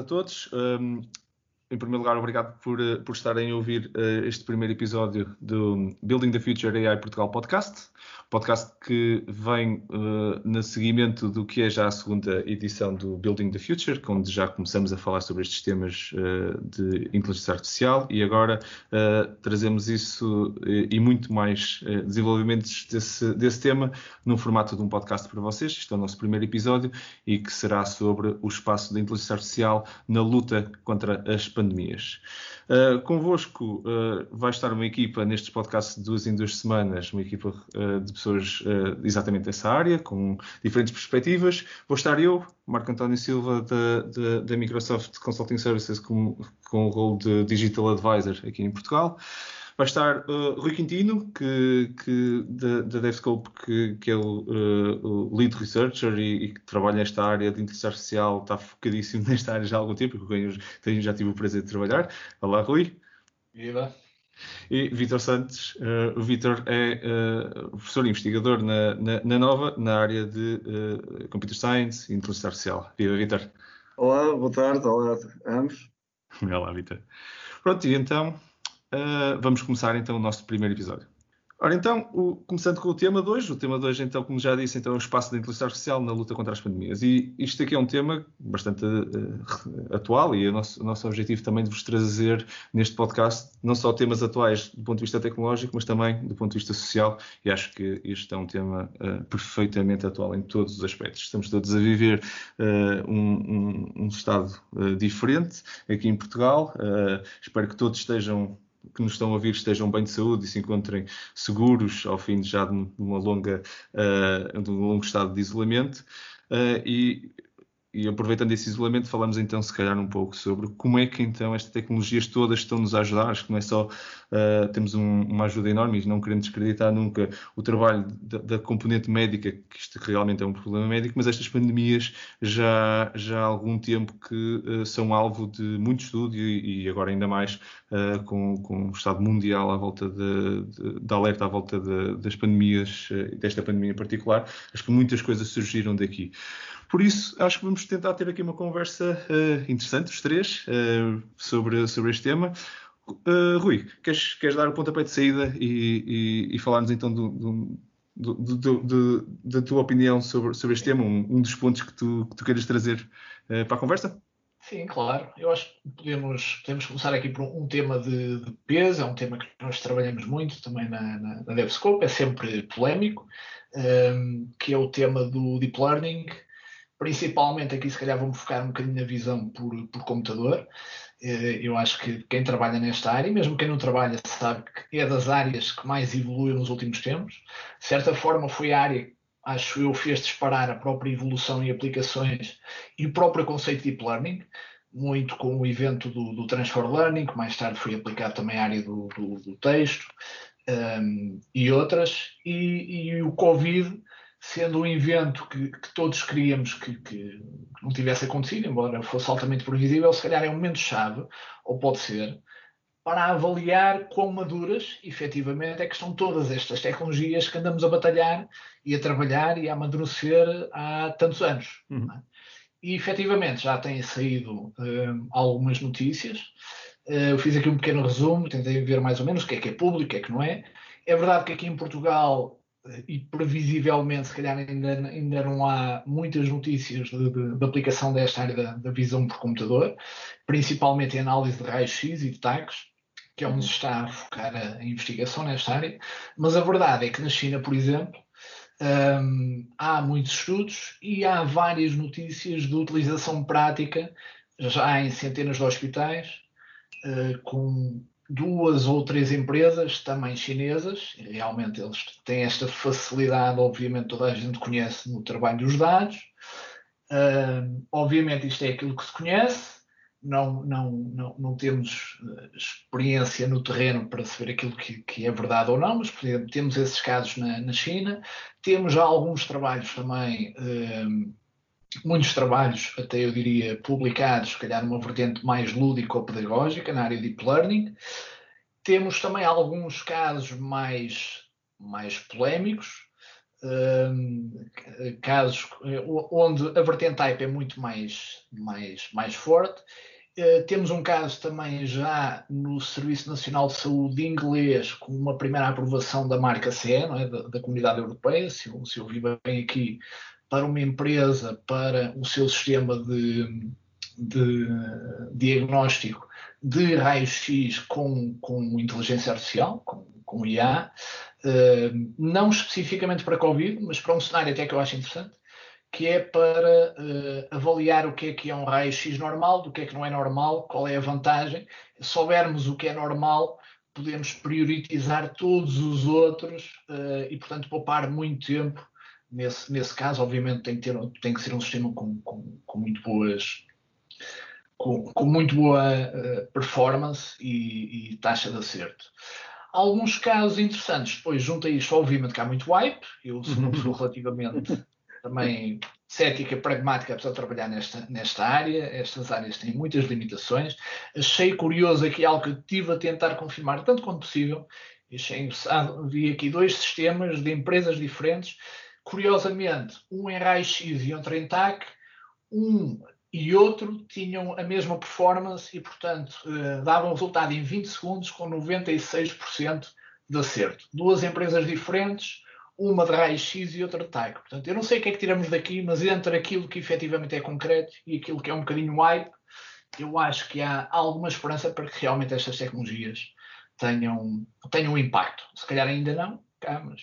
tarde a todos. Um, em primeiro lugar, obrigado por, eh, por estarem a ouvir uh, este primeiro episódio do Building the Future AI Portugal Podcast podcast que vem uh, no seguimento do que é já a segunda edição do Building the Future, onde já começamos a falar sobre estes temas uh, de inteligência artificial e agora uh, trazemos isso e muito mais desenvolvimentos desse, desse tema num formato de um podcast para vocês. Este é o nosso primeiro episódio e que será sobre o espaço da inteligência artificial na luta contra as pandemias. Uh, convosco uh, vai estar uma equipa nestes podcasts de duas em duas semanas, uma equipa uh, de pessoas exatamente dessa área, com diferentes perspectivas. Vou estar eu, Marco António Silva, da, da Microsoft Consulting Services, com, com o rol de Digital Advisor aqui em Portugal. Vai estar uh, Rui Quintino, que, que, da, da DevScope, que, que é o, uh, o, lead researcher e, e, que trabalha nesta área de inteligência artificial, está focadíssimo nesta área já há algum tempo, com quem eu já tive o prazer de trabalhar. Olá, Rui. Viva. E Vitor Santos, uh, o Vitor é uh, professor investigador na, na, na, Nova, na área de uh, Computer Science e Inteligência Artificial. Viva, Vitor. Olá, boa tarde, olá a ambos. Olá, Vitor. Pronto, e então Uh, vamos começar então o nosso primeiro episódio. Ora, então, o, começando com o tema de hoje, o tema de hoje, então, como já disse, então, é o espaço da inteligência artificial na luta contra as pandemias. E isto aqui é um tema bastante uh, atual e o nosso, o nosso objetivo também de vos trazer neste podcast não só temas atuais do ponto de vista tecnológico, mas também do ponto de vista social. E acho que este é um tema uh, perfeitamente atual em todos os aspectos. Estamos todos a viver uh, um, um, um, estado diferente aqui em Portugal. espero que todos estejam que nos estão a ouvir estejam bem de saúde e se encontrem seguros ao fim de já de uma longa, uh, de um longo estado de isolamento. Uh, e e aproveitando esse isolamento, falamos então, se calhar, um pouco sobre como é que então estas tecnologias todas estão-nos a ajudar. Acho que não é só uh, temos um, uma ajuda enorme e não queremos descreditar nunca o trabalho da, da, componente médica, que isto realmente é um problema médico, mas estas pandemias já, já há algum tempo que uh, são alvo de muito estudo e, e agora ainda mais uh, com, com o estado mundial à volta de, de, de alerta à volta de, das pandemias, desta pandemia em particular. Acho que muitas coisas surgiram daqui. Por isso, acho que vamos tentar ter aqui uma conversa uh, interessante, os três, uh, sobre, sobre este tema. Uh, Rui, queres, queres dar o pontapé de saída e, e, e falar-nos então do, do, do, do, da tua opinião sobre, sobre este tema, um, um dos pontos que tu, que tu queiras trazer para a conversa? Sim, claro. Eu acho que podemos, podemos começar aqui por um, tema de, de, peso, é um tema que nós trabalhamos muito também na, na, na DevScope, é sempre polémico, um, que é o tema do Deep Learning principalmente aqui se calhar vou-me focar um bocadinho na visão por, por computador. Eh, eu acho que quem trabalha nesta área, e mesmo quem não trabalha, sabe que é das áreas que mais evoluiu nos últimos tempos. De certa forma, foi a área, acho eu, fez disparar a própria evolução e aplicações e o próprio conceito de Deep Learning, muito com o evento do, do Transfer Learning, que mais tarde foi aplicado também à área do, do, do texto, um, ehm, e outras. E, e o Covid sendo um evento que, que todos queríamos que, que, não tivesse acontecido, embora fosse altamente previsível, se calhar é um momento-chave, ou pode ser, para avaliar quão maduras, efetivamente, é que estão todas estas tecnologias que andamos a batalhar e a trabalhar e a amadurecer há tantos anos. Uhum. É? E efetivamente já têm saído uh, algumas notícias. Uh, eu fiz aqui um pequeno resumo, tentei ver mais ou menos o que é que é público, o que é que não é. É verdade que aqui em Portugal e previsivelmente, se calhar, ainda, ainda não há muitas notícias de, de, de aplicação desta área da, da, visão por computador, principalmente em análise de raios-x e de tags, que é onde se está a focar a, a, investigação nesta área. Mas a verdade é que na China, por exemplo, um, há muitos estudos e há várias notícias de utilização prática já em centenas de hospitais, uh, com duas ou três empresas também chinesas, realmente eles têm esta facilidade, obviamente toda a gente conhece no trabalho dos dados. Uh, obviamente isto é aquilo que se conhece, não, não, não, não temos eh, experiência no terreno para saber aquilo que, que é verdade ou não, mas por exemplo, temos esses casos na, na China, temos já alguns trabalhos também uh, muitos trabalhos, até eu diria, publicados, se calhar numa vertente mais lúdica ou pedagógica, na área de Deep Learning. Temos também alguns casos mais, mais polémicos, casos onde a vertente type é muito mais, mais, mais forte. Uh, temos um caso também já no Serviço Nacional de Saúde inglês, com uma primeira aprovação da marca CE, é? da, da, Comunidade Europeia, se eu, se eu vi bem aqui, para uma empresa, para o seu sistema de, de diagnóstico de raio-x com, com inteligência artificial, com, com IA, uh, não especificamente para Covid, mas para um cenário até que eu acho interessante, que é para uh, avaliar o que é que é um raio-x normal, do que é que não é normal, qual é a vantagem. Se soubermos o que é normal, podemos priorizar todos os outros uh, e, portanto, poupar muito tempo. Nesse, nesse caso, obviamente, tem que, ter, tem que ser um sistema com, com, com muito boas com, com muito boa uh, performance e, e, taxa de acerto. Alguns casos interessantes, depois junto a isto, obviamente que há muito hype, eu sou uma pessoa relativamente também cética, pragmática, apesar de trabalhar nesta, nesta área, estas áreas têm muitas limitações. Achei curioso aqui algo que estive a tentar confirmar tanto quanto possível. Achei, vi aqui dois sistemas de empresas diferentes. Curiosamente, um em raio-x e outro em TAC. Um e outro tinham a mesma performance e, portanto, eh, davam resultado em 20 segundos com 96% de acerto. Duas empresas diferentes, uma de raio-x e outra de TAC. Portanto, eu não sei o que é que tiramos daqui, mas entre aquilo que efetivamente é concreto e aquilo que é um bocadinho hype, eu acho que há alguma esperança para que realmente estas tecnologias tenham, tenham impacto. Se calhar ainda não, cá, mas.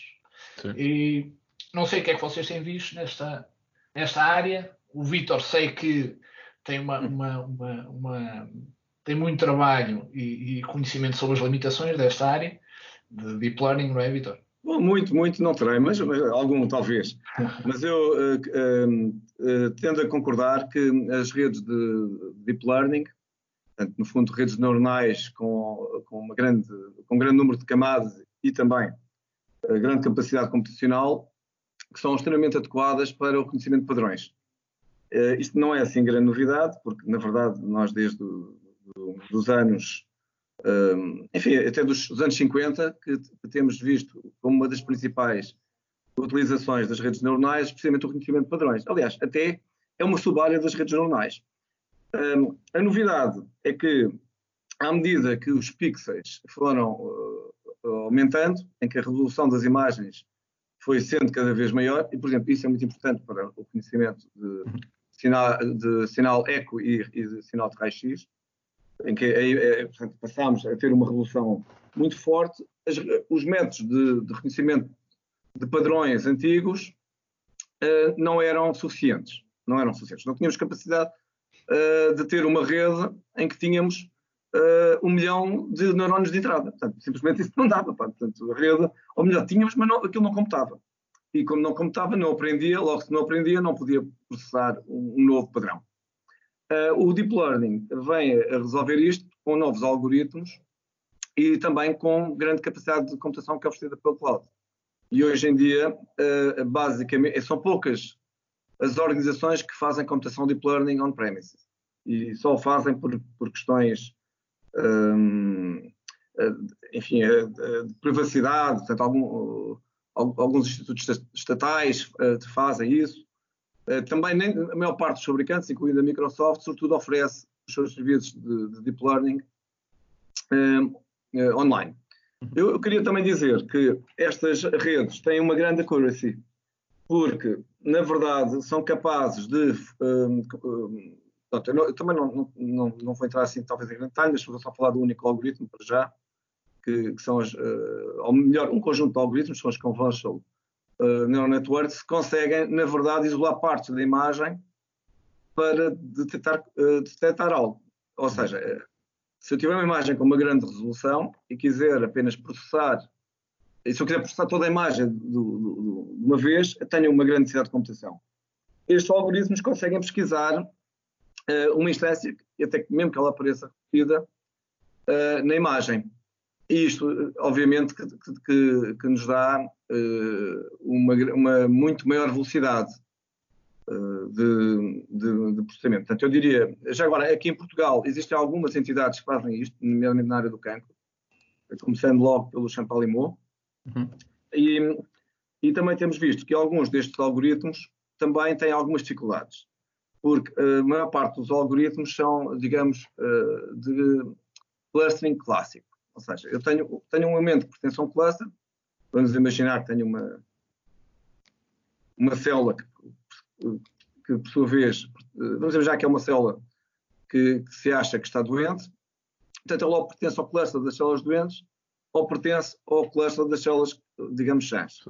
Sim. E não sei o que é que vocês têm visto nesta, nesta área o Vitor sei que tem uma, uma, uma, uma tem muito trabalho e, e, conhecimento sobre as limitações desta área de deep learning, não é, Vitor? Bom, muito, muito não terei, mas, mas algum talvez. Mas eu uh, uh, uh, tendo a concordar que as redes de deep learning, portanto, no fundo redes neuronais com, com, uma grande, com um grande número de camadas e também grande capacidade computacional, que são extremamente adequadas para o reconhecimento de padrões. Uh, isto não é assim grande novidade, porque na verdade nós desde do, do, dos anos, um, ehm, enfim, até dos, dos anos 50, que, que, temos visto como uma das principais utilizações das redes neuronais, precisamente o reconhecimento de padrões. Aliás, até é uma sub-área das redes neuronais. Um, ehm, a novidade é que, à medida que os pixels foram uh, aumentando, em que a resolução das imagens foi sendo cada vez maior, e, por exemplo, isso é muito importante para o conhecimento de, sinal, de sinal eco e, e de sinal de raio-x, em que é, portanto, passámos a ter uma revolução muito forte. As, os métodos de, de, reconhecimento de padrões antigos uh, não eram suficientes. Não eram suficientes. Não tínhamos capacidade uh, de ter uma rede em que tínhamos uh, um milhão de neurónios de entrada. Portanto, simplesmente isso não dava. Portanto, a rede, ou melhor, tínhamos, mas não, aquilo não computava e como não computava, não aprendia, logo se não aprendia, não podia processar um, um novo padrão. Uh, o Deep Learning vem a resolver isto com novos algoritmos e também com grande capacidade de computação que é oferecida pelo cloud. E hoje em dia, uh, basicamente, são poucas as organizações que fazem computação Deep Learning on-premises. E só o fazem por, por questões, um, ah, enfim, de privacidade, portanto, algum, alguns institutos estatais fazem isso. Também nem, a maior parte dos fabricantes, incluindo a Microsoft, sobretudo oferece os seus serviços de, de deep learning uh, online. Uhum. Eu, eu, queria também dizer que estas redes têm uma grande accuracy, porque, na verdade, são capazes de. Um, um, eu, não, eu, também não, não, não, vou entrar assim, talvez em grande detalhe, mas vou só falar do único algoritmo para já, que, que são as, uh, ou melhor, um conjunto de algoritmos, são as convolutional uh, neural networks, que conseguem, na verdade, isolar partes da imagem para detectar, uh, detectar algo. Ou seja, se eu tiver uma imagem com uma grande resolução e quiser apenas processar, e se eu quiser processar toda a imagem de uma vez, tenho uma grande necessidade de computação. Estes algoritmos conseguem pesquisar uma instância, até que mesmo que ela apareça repetida, uh, na imagem. E isto, obviamente, que, que, que nos dá uma, uma, muito maior velocidade de, de, de, processamento. Portanto, eu diria, já agora, aqui em Portugal, existem algumas entidades que fazem isto, nomeadamente na área do cancro, começando logo pelo Champalimau, uhum. e E também temos visto que alguns destes algoritmos também têm algumas dificuldades, porque a maior parte dos algoritmos são, digamos, de clustering clássico. Ou seja, eu tenho, tenho um elemento que pertence a um cluster, vamos imaginar que tenho uma, uma célula que, que, por sua vez, vamos imaginar que é uma célula que, que se acha que está doente, portanto, ela ou pertence ao cluster das células doentes ou pertence ao cluster das células, digamos, sãs.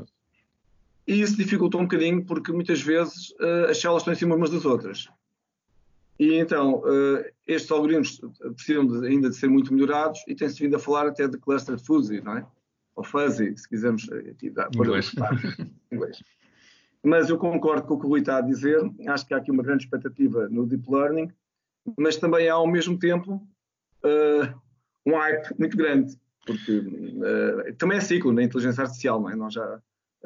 E isso dificulta um bocadinho porque muitas vezes uh, as células estão em cima umas das outras. E então, uh, estes algoritmos precisam de, ainda de ser muito melhorados e tem-se vindo a falar até de cluster fuzzy, não é? Ou fuzzy, se quisermos eh, aqui dar. Inglês. Inglês. Mas eu concordo com o que o Rui está a dizer. Acho que há aqui uma grande expectativa no deep learning, mas também há ao mesmo tempo uh, um hype muito grande, porque uh, também é ciclo na inteligência artificial, não é? Nós já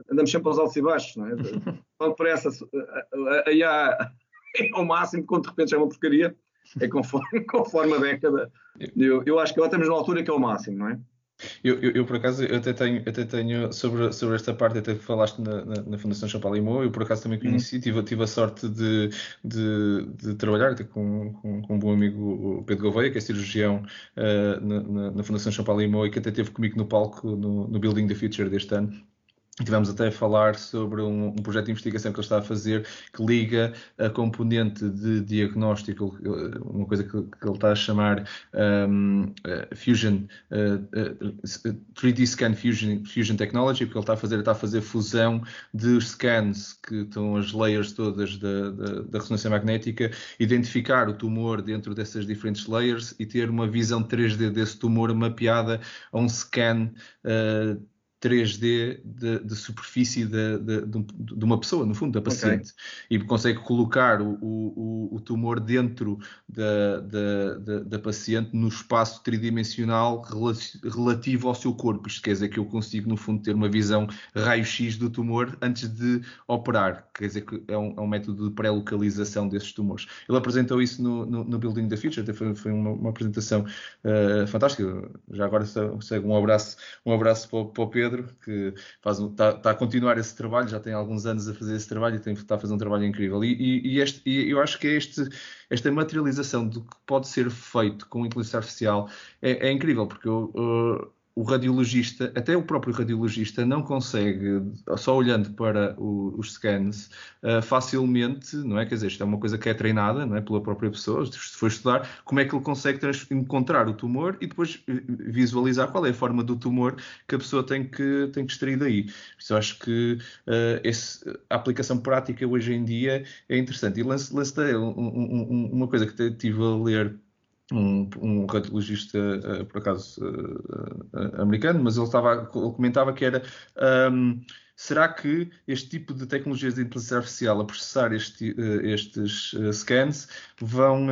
andamos sempre aos altos e baixos, não é? Quando parece a, a, IA é ao máximo, quando de repente já é uma porcaria, é conforme, conforme a década. Eu, eu acho que agora estamos numa altura que é o máximo, não é? Eu, eu, eu, por acaso, eu até tenho, até tenho sobre, sobre esta parte, até que falaste na, na, na Fundação Champalimau, eu por acaso também conheci, uhum. tive, tive a sorte de, de, de trabalhar com, com, com, um bom amigo, o Pedro Gouveia, que é cirurgião uh, na, na, Fundação Champalimau e que até esteve comigo no palco no, no Building the Future deste ano. Tivemos até a falar sobre um, um, projeto de investigação que ele está a fazer que liga a componente de diagnóstico, uma coisa que, que ele está a chamar um, uh, Fusion, uh, uh, 3D Scan Fusion, Fusion Technology, porque ele está a fazer, está a fazer fusão de scans que estão as layers todas da, da, da ressonância magnética, identificar o tumor dentro dessas diferentes layers e ter uma visão 3D desse tumor mapeada a um scan uh, 3D de, de superfície de, de, de, uma pessoa, no fundo, da paciente. Okay. E consegue colocar o, o, o tumor dentro da, da, da, da, paciente no espaço tridimensional relativo ao seu corpo. Isto quer dizer que eu consigo, no fundo, ter uma visão raio-x do tumor antes de operar. Quer dizer que é um, é um método de pré-localização desses tumores. Ele apresentou isso no, no, no Building the Future, até foi, foi uma, uma, apresentação uh, fantástica. Já agora segue um abraço, um abraço para, para o Pedro Pedro, que está, tá a continuar esse trabalho, já tem alguns anos a fazer esse trabalho e tem, está a fazer um trabalho incrível. E, e, e, este, e eu acho que é este, esta materialização do que pode ser feito com inteligência artificial é, é incrível, porque eu, uh, o radiologista, até o próprio radiologista, não consegue, só olhando para o, os scans, uh, facilmente, não é? Quer dizer, isto é uma coisa que é treinada não é? pela própria pessoa, se for estudar, como é que ele consegue encontrar o tumor e depois eh, visualizar qual é a forma do tumor que a pessoa tem que, tem que extrair daí. Isso eu acho que uh, esse, a aplicação prática hoje em dia é interessante. E lance, lance um, um, uma coisa que estive a ler um, um radiologista, uh, por acaso, uh, americano, mas ele, estava, ele comentava que era um, será que este tipo de tecnologias de inteligência artificial a processar este, estes scans vão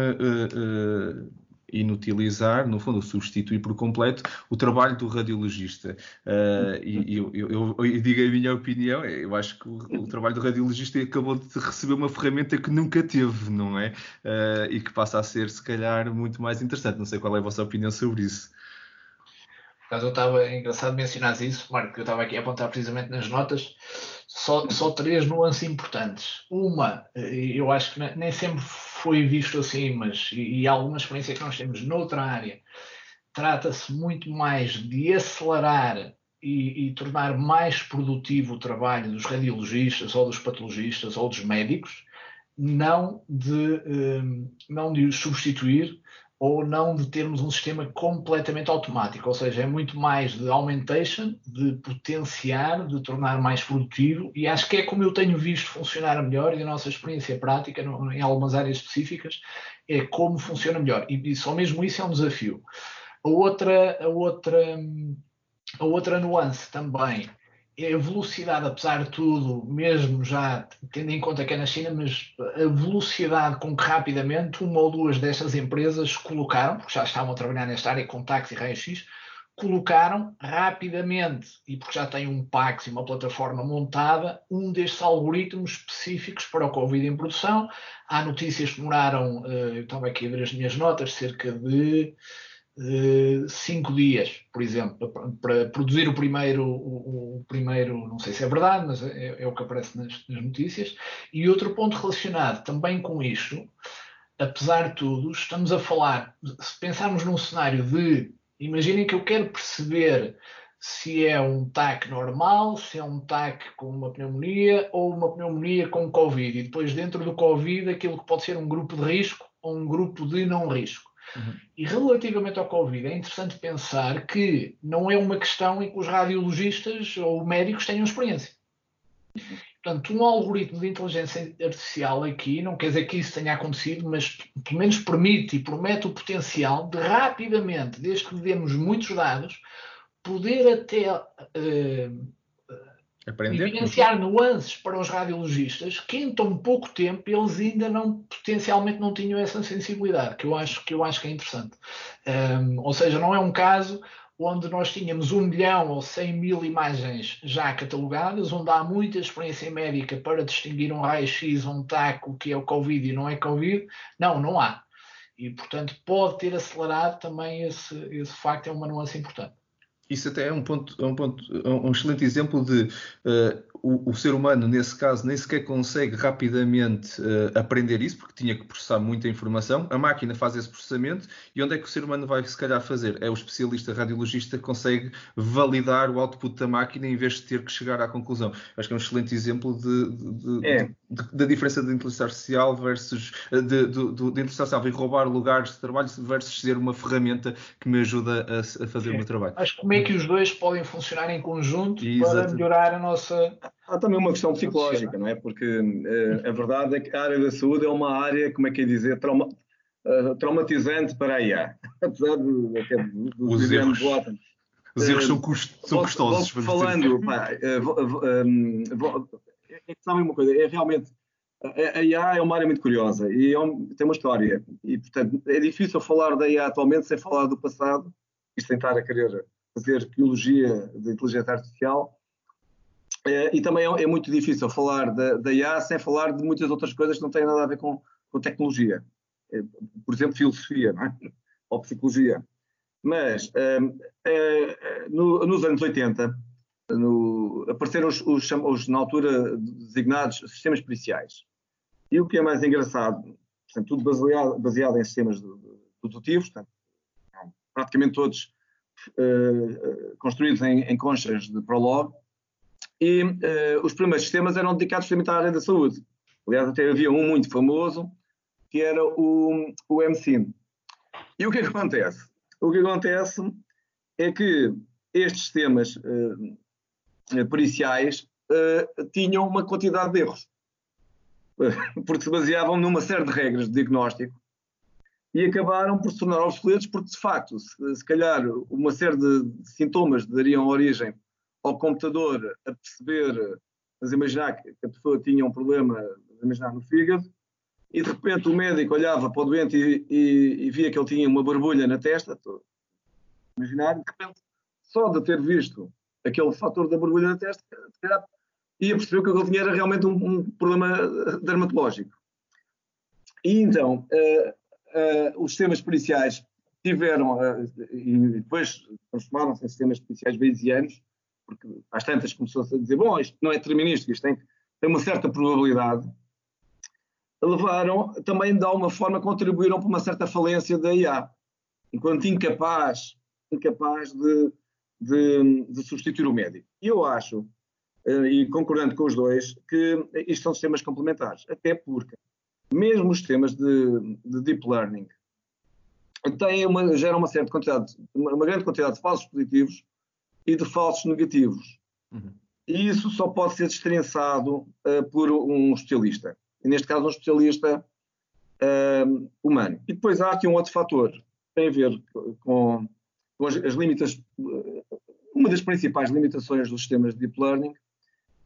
inutilizar, no fundo, substituir por completo o trabalho do radiologista. Uh, e eu, eu, eu, digo a minha opinião, eu acho que o, o, trabalho do radiologista acabou de receber uma ferramenta que nunca teve, não é? Uh, e que passa a ser, se calhar, muito mais interessante. Não sei qual é a vossa opinião sobre isso. Caso eu estava engraçado mencionar isso, Marco, que eu estava aqui a apontar precisamente nas notas, só, só três nuances importantes. Uma, eh, eu acho que nem sempre foi visto assim, mas e, e alguma experiência que nós temos noutra área, trata-se muito mais de acelerar e, e, tornar mais produtivo o trabalho dos radiologistas ou dos patologistas ou dos médicos, não de, um, não de os substituir ou não de termos um sistema completamente automático, ou seja, é muito mais de augmentation, de potenciar, de tornar mais produtivo, e acho que é como eu tenho visto funcionar melhor, e a nossa experiência prática em algumas áreas específicas é como funciona melhor, e só mesmo isso é um desafio. A outra, a outra, a outra nuance também a velocidade, apesar de tudo, mesmo já tendo em conta que é na China, mas a velocidade com que rapidamente uma ou duas destas empresas colocaram, porque já estavam a trabalhar nesta área com táxi e raio-x, colocaram rapidamente, e porque já têm um PAX e uma plataforma montada, um destes algoritmos específicos para o Covid em produção. Há notícias que demoraram, eh, eu estava aqui a ver as minhas notas, cerca de cinco dias, por exemplo, para, produzir o primeiro, o, o, primeiro, não sei se é verdade, mas é, é o que aparece nas, nas, notícias. E outro ponto relacionado também com isto, apesar de tudo, estamos a falar, se pensarmos num cenário de, imaginem que eu quero perceber se é um TAC normal, se é um TAC com uma pneumonia ou uma pneumonia com Covid. E depois, dentro do Covid, aquilo que pode ser um grupo de risco ou um grupo de não risco. Uhum. E relativamente ao Covid, é interessante pensar que não é uma questão em que os radiologistas ou médicos tenham experiência. Portanto, um algoritmo de inteligência artificial aqui, não quer dizer que isso tenha acontecido, mas pelo menos permite e promete o potencial de rapidamente, desde que demos muitos dados, poder até uh, Aprender. evidenciar nuances para os radiologistas que em tão pouco tempo eles ainda não potencialmente não tinham essa sensibilidade, que eu acho que eu acho que é interessante. Um, ou seja, não é um caso onde nós tínhamos um milhão ou cem mil imagens já catalogadas, onde há muita experiência médica para distinguir um raio-x, um taco, que é o Covid e não é Covid. Não, não há. E, portanto, pode ter acelerado também esse, esse facto, é uma nuance importante isso até é um ponto, é um, ponto, é um excelente exemplo de uh, o, o, ser humano, nesse caso, nem sequer consegue rapidamente uh, aprender isso, porque tinha que processar muita informação. A máquina faz esse processamento e onde é que o ser humano vai, se calhar, fazer? É o especialista radiologista que consegue validar o output da máquina em vez de ter que chegar à conclusão. Acho que é um excelente exemplo de, de, é. de, da diferença da inteligência artificial versus eh, de, inteligência artificial vir roubar lugares de trabalho versus ser uma ferramenta que me ajuda a, a fazer é. o meu trabalho. Acho que como é que os dois podem funcionar em conjunto para melhorar a nossa Há também uma questão psicológica, não é? Porque uh, a verdade é que a área da saúde é uma área, como é que é dizer, trauma, uh, traumatizante para a IA. Apesar do, do, do Os erros. Os erros são, custo, são custosos. falando, pá, uh, é que sabem uma coisa, é realmente a IA é uma área muito curiosa e é um, tem uma história e portanto é difícil falar da IA atualmente sem falar do passado e sem estar a querer fazer arqueologia de inteligência artificial é, e também é, é, muito difícil falar da, da IA sem falar de muitas outras coisas que não têm nada a ver com, com tecnologia. É, por exemplo, filosofia é? ou psicologia. Mas um, é, no, nos anos 80 no, apareceram os, os, os, na altura, designados sistemas periciais. E o que é mais engraçado, portanto, tudo baseado, baseado em sistemas portanto, praticamente todos uh, construídos em, em conchas de Prolog, e uh, os primeiros sistemas eram dedicados à área da saúde. Aliás, até havia um muito famoso, que era o, o. E o que, é que acontece? O que acontece é que estes sistemas uh, periciais uh, tinham uma quantidade de erros, porque se baseavam numa série de regras de diagnóstico e acabaram por se tornar obsoletos, porque de facto, se, se calhar, uma série de sintomas dariam origem ao computador a perceber, mas imaginar que a pessoa tinha um problema, imaginar no fígado, e de repente o médico olhava para o doente e, e, e via que ele tinha uma borbulha na testa, imaginar, de repente, só de ter visto aquele fator da borbulha na testa, ia perceber que ele tinha era realmente um, um problema dermatológico. E então, uh, uh, os sistemas policiais tiveram, uh, e depois transformaram-se em sistemas policiais bayesianos, porque às tantas começou-se a dizer, bom, isto não é determinístico, isto tem, tem uma certa probabilidade, levaram, também de alguma forma contribuíram para uma certa falência da IA, enquanto incapaz, incapaz de, de, de substituir o médico. E eu acho, eh, e concordando com os dois, que isto são sistemas complementares, até porque mesmo os sistemas de, de deep learning têm uma, geram uma certa quantidade, uma grande quantidade de falsos positivos e de falsos negativos. Uhum. E isso só pode ser destrinçado uh, por um especialista. E neste caso, um especialista uh, humano. E depois há aqui um outro fator que tem a ver com, com as, as limitações. Uma das principais limitações dos sistemas de deep learning,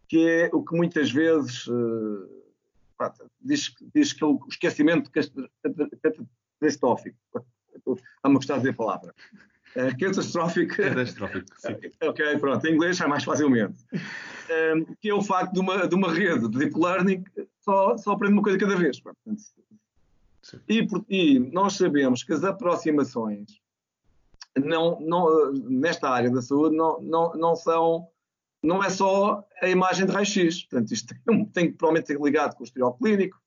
que é o que muitas vezes uh, diz, diz que é o esquecimento catastrófico. Está-me a gostar de dizer a palavra. Uh, catastrófico. Catastrófico, sim. ok, pronto, em inglês é mais facilmente. Um, que é o facto de uma, de uma rede de deep learning só, só aprende uma coisa cada vez. E, e, nós sabemos que as aproximações não, não, nesta área da saúde não, não, não são não é só a imagem de raio-x. Portanto, isto tem, tem provavelmente ser ligado com o historial clínico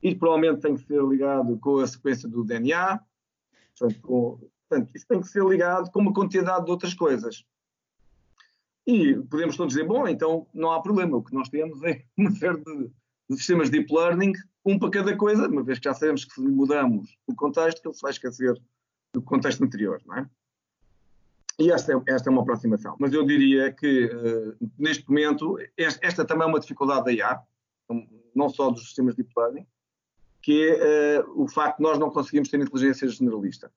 e provavelmente tem que ser ligado com a sequência do DNA. Portanto, com, portanto, tem que ser ligado com uma quantidade de outras coisas. E podemos todos dizer, bom, então não há problema. O que nós temos é uma série de, de sistemas de deep learning, um para cada coisa, uma vez que já sabemos que se mudamos o contexto, ele se vai esquecer do contexto anterior, não é? E esta é, esta é uma aproximação. Mas eu diria que, uh, neste momento, esta, esta, também é uma dificuldade da IA, não só dos sistemas de deep learning, que é uh, o facto de nós não conseguimos ter inteligência generalista.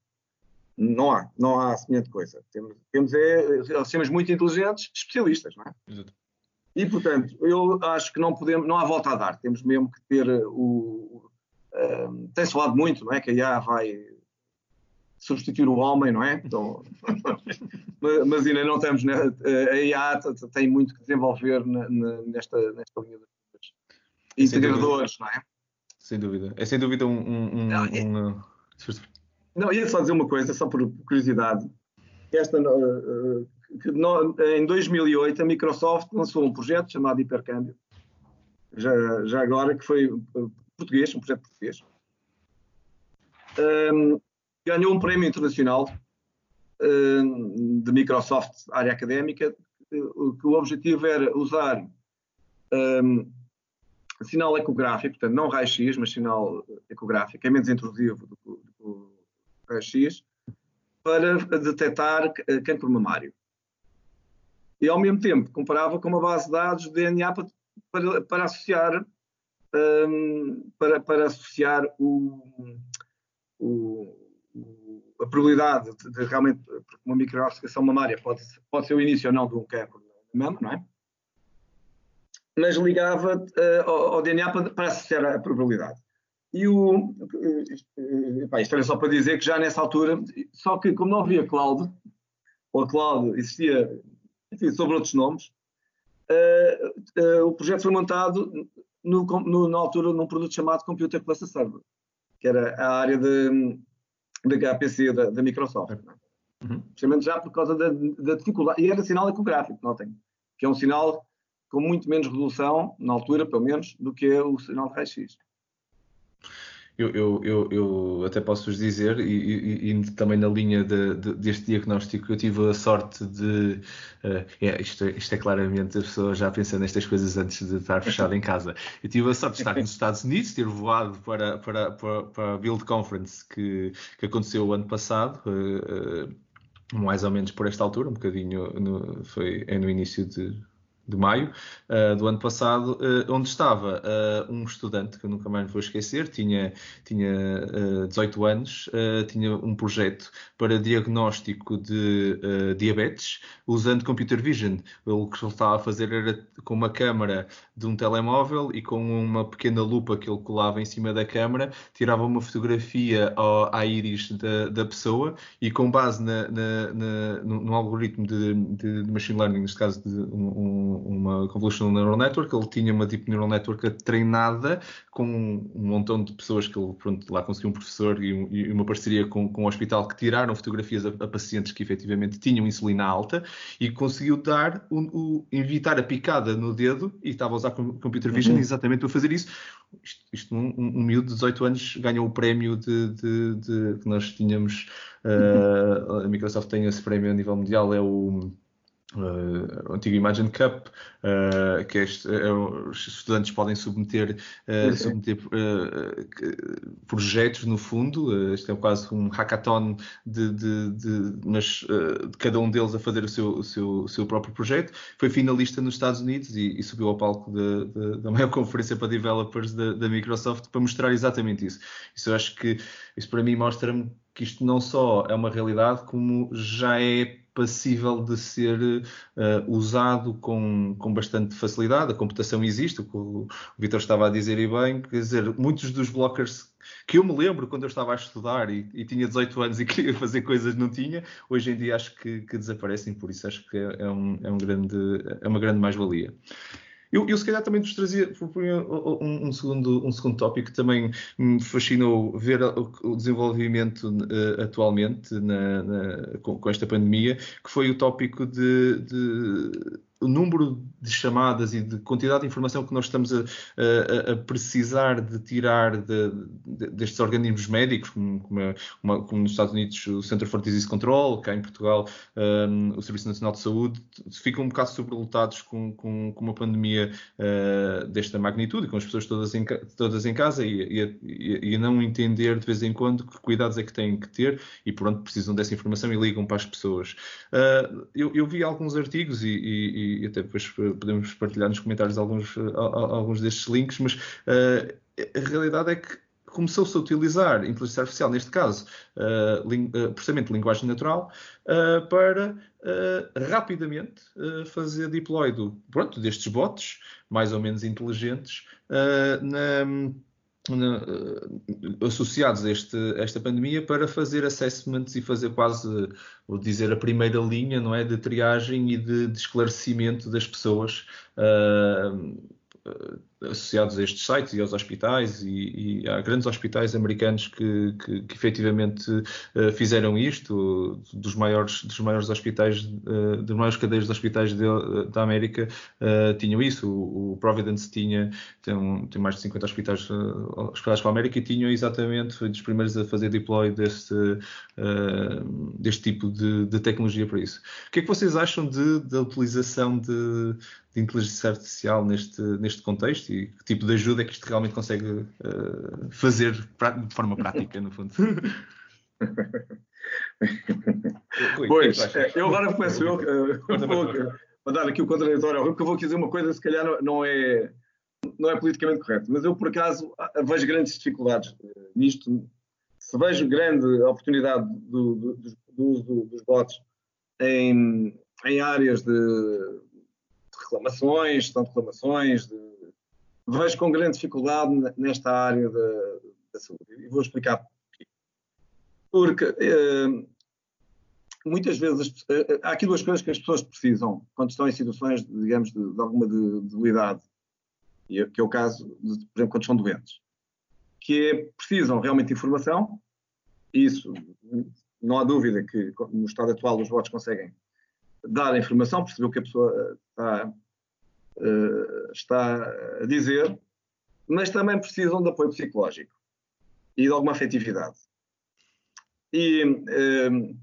Não há, não há semelhante coisa. Temos, temos é, sistemas muito inteligentes, especialistas, não é? Exato. E, portanto, eu acho que não podemos, não há volta a dar. Temos mesmo que ter o... Uh, Tem-se falado muito, não é? Que a IA vai substituir o homem, não é? Então, mas ainda não temos, né? a IA tem muito que desenvolver nesta, nesta linha de integradores, não é? Sem dúvida. É sem dúvida um. um, não, é... um... não, ia só dizer uma coisa, só por curiosidade. Esta, uh, no, em 2008 a Microsoft lançou um projeto chamado Hipercâmbio, já, já agora, que foi uh, português, um projeto português. Um, ganhou um prémio internacional uh, de Microsoft, área académica, que, o objetivo era usar um, sinal ecográfico, portanto, não raio-x, mas sinal ecográfico, é menos intrusivo do que o raio-x, para detectar cancro mamário. E, ao mesmo tempo, comparava com uma base de dados de DNA para, para, para associar, um, para, para associar o, o a probabilidade de, de realmente, uma microassociação mamária pode, pode ser o início ou não de um cancro na mama, não é? Mas ligava uh, ao, ao, DNA para, para, a probabilidade. E o. Uh, pá, isto era só para dizer que já nessa altura, só que como não havia cloud, ou a cloud existia, enfim, sobre outros nomes, uh, o projeto foi montado no, no, na altura num produto chamado Computer Plus Server, que era a área de da HPC da, da Microsoft. É? Uhum. Precisamente já por causa da, da, dificuldade. E era sinal ecográfico, notem, que é um sinal com muito menos resolução, na altura pelo menos, do que é o sinal de raio-x. Eu, eu, eu, eu, até posso vos dizer, e, e, e também na linha de, de, deste diagnóstico, eu tive a sorte de. Uh, é, isto, é, isto, é claramente a pessoa já pensando nestas coisas antes de estar fechada em casa. Eu tive a sorte de estar nos Estados Unidos, ter voado para, para, para, para a Build Conference que, que aconteceu o ano passado. Uh, uh, mais ou menos por esta altura, um bocadinho no, foi é no início de de maio uh, do ano passado, uh, onde estava uh, um estudante que eu nunca mais vou esquecer, tinha, tinha 18 anos, tinha um projeto para diagnóstico de diabetes usando computer vision. O que ele estava a fazer era com uma câmara de um telemóvel e com uma pequena lupa que ele colava em cima da câmara, tirava uma fotografia ao, à íris da, da pessoa e com base na, na, na, no, no, algoritmo de, de, de, machine learning, neste caso de um, um uma Convolutional Neural Network, ele tinha uma Deep Neural Network treinada com um montão de pessoas que ele, pronto, lá conseguiu um professor e, um, e uma parceria com, com o hospital que tiraram fotografias a, a, pacientes que efetivamente tinham insulina alta e conseguiu dar, o, evitar a picada no dedo e estava a usar computer vision uhum. exatamente para fazer isso. Isto, isto um, um, miúdo de 18 anos ganhou o prémio de, de, de que nós tínhamos, uh, a Microsoft tem esse prémio a nível mundial, é o Uh, o antigo Imagine Cup, uh, que é é, os estudantes podem submeter, uh, submeter projetos no fundo. este é quase um hackathon de, de, de mas, de cada um deles a fazer o seu, o seu, o seu próprio projeto. Foi finalista nos Estados Unidos e, e subiu ao palco de, de, da maior conferência para developers da, da, Microsoft para mostrar exatamente isso. Isso eu acho que isso para mim mostra-me que isto não só é uma realidade, como já é passível de ser uh, usado com, com bastante facilidade. A computação existe, o que o Vitor estava a dizer e bem, quer dizer, muitos dos blockers que eu me lembro quando eu estava a estudar e, e tinha 18 anos e queria fazer coisas não tinha, hoje em dia acho que, que desaparecem, por isso acho que é, é um, é um grande, é uma grande mais-valia. Eu, eu, se calhar também vos trazia um, um, segundo, um segundo tópico que também me fascinou ver o, o desenvolvimento uh, atualmente na, na, com, com, esta pandemia, que foi o tópico de, de o número de chamadas e de quantidade de informação que nós estamos a, a, a precisar de tirar de, de, destes organismos médicos, como, como, como, nos Estados Unidos o Center for Disease Control, cá em Portugal um, o Serviço Nacional de Saúde, ficam um bocado sobrelotados com, com, com uma pandemia uh, desta magnitude, com as pessoas todas em, todas em casa e, e, e, não entender de vez em quando que cuidados é que têm que ter e pronto, precisam dessa informação e ligam para as pessoas. Uh, eu, eu, vi alguns artigos e e, até depois podemos partilhar nos comentários alguns, alguns destes links, mas uh, a realidade é que começou-se a utilizar inteligência artificial, neste caso, uh, uh, processamento de linguagem natural, uh, para rapidamente fazer deploy do, pronto, destes bots, mais ou menos inteligentes, na, associados a, este, a, esta pandemia para fazer assessments e fazer quase, vou dizer, a primeira linha não é, de triagem e de, de esclarecimento das pessoas. Uh, associados a estes sites e aos hospitais e, e há grandes hospitais americanos que, que, que efetivamente uh, fizeram isto, dos maiores, dos maiores hospitais, das maiores cadeias de hospitais de, uh, da América tinham isso, o, o, Providence tinha, tem, tem, mais de 50 hospitais hospitais para a América e tinham exatamente, foi dos primeiros a fazer deploy deste, deste tipo de, de, tecnologia para isso. O que é que vocês acham da utilização de, de inteligência artificial neste, neste contexto e que tipo de ajuda é que isto realmente consegue uh, fazer de forma prática, no fundo. pois, é, eu agora começo eu, uh, vou, vou dar aqui o contraditório porque eu vou dizer uma coisa, se calhar não é, não é politicamente correto, mas eu por acaso vejo grandes dificuldades eh, nisto. Se vejo grande oportunidade do, do, do, dos bots em, em áreas de reclamações, gestão de reclamações, de... vejo com grande dificuldade nesta área da, da saúde. E vou explicar porquê. Porque eh, muitas vezes eh, há aqui duas coisas que as pessoas precisam quando estão em situações, digamos, de, de alguma debilidade, que é o caso, de, por exemplo, quando estão doentes, que é, precisam realmente de informação, isso não há dúvida que no estado atual os votos conseguem dar a informação, perceber o que a pessoa está, uh, está a dizer, mas também precisam de apoio psicológico e de alguma afetividade. E uh,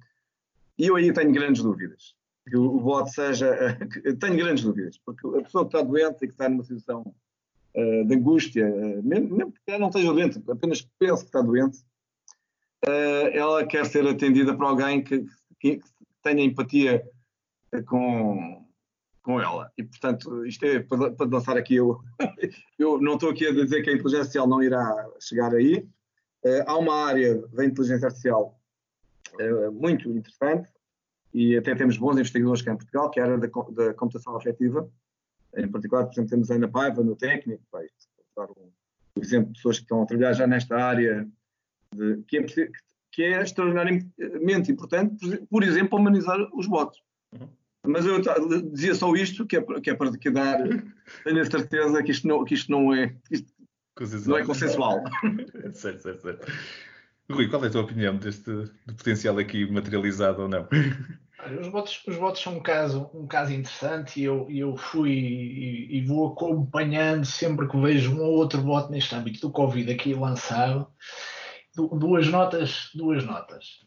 eu aí tenho grandes dúvidas. Que o, bot seja. tenho grandes dúvidas, porque a pessoa que está doente e que está numa situação de angústia, mesmo, mesmo que não esteja doente, apenas pense que está doente, ela quer ser atendida por alguém que, que tenha empatia com, com ela. E, portanto, isto é para, para lançar aqui, eu, eu não estou aqui a dizer que a inteligência artificial não irá chegar aí. Uh, há uma área da inteligência artificial uh, muito interessante e até temos bons investigadores cá em Portugal, que é a área da, da computação afetiva. Em particular, por exemplo, temos a Ana Paiva no técnico, vai dar um exemplo de pessoas que estão a trabalhar já nesta área, de, que, é, que é extraordinariamente importante, por exemplo, humanizar os votos. Uhum. Mas eu dizia só isto, que é, que é para dar. Tenho a certeza que isto não, que isto não é. Isto não é consensual. certo, certo, certo. Rui, qual é a tua opinião deste do potencial aqui materializado ou não? Os votos, os votos são um caso, um caso interessante e eu, eu fui e, e, vou acompanhando sempre que vejo um ou outro voto neste âmbito do Covid aqui lançado. Duas notas, duas notas.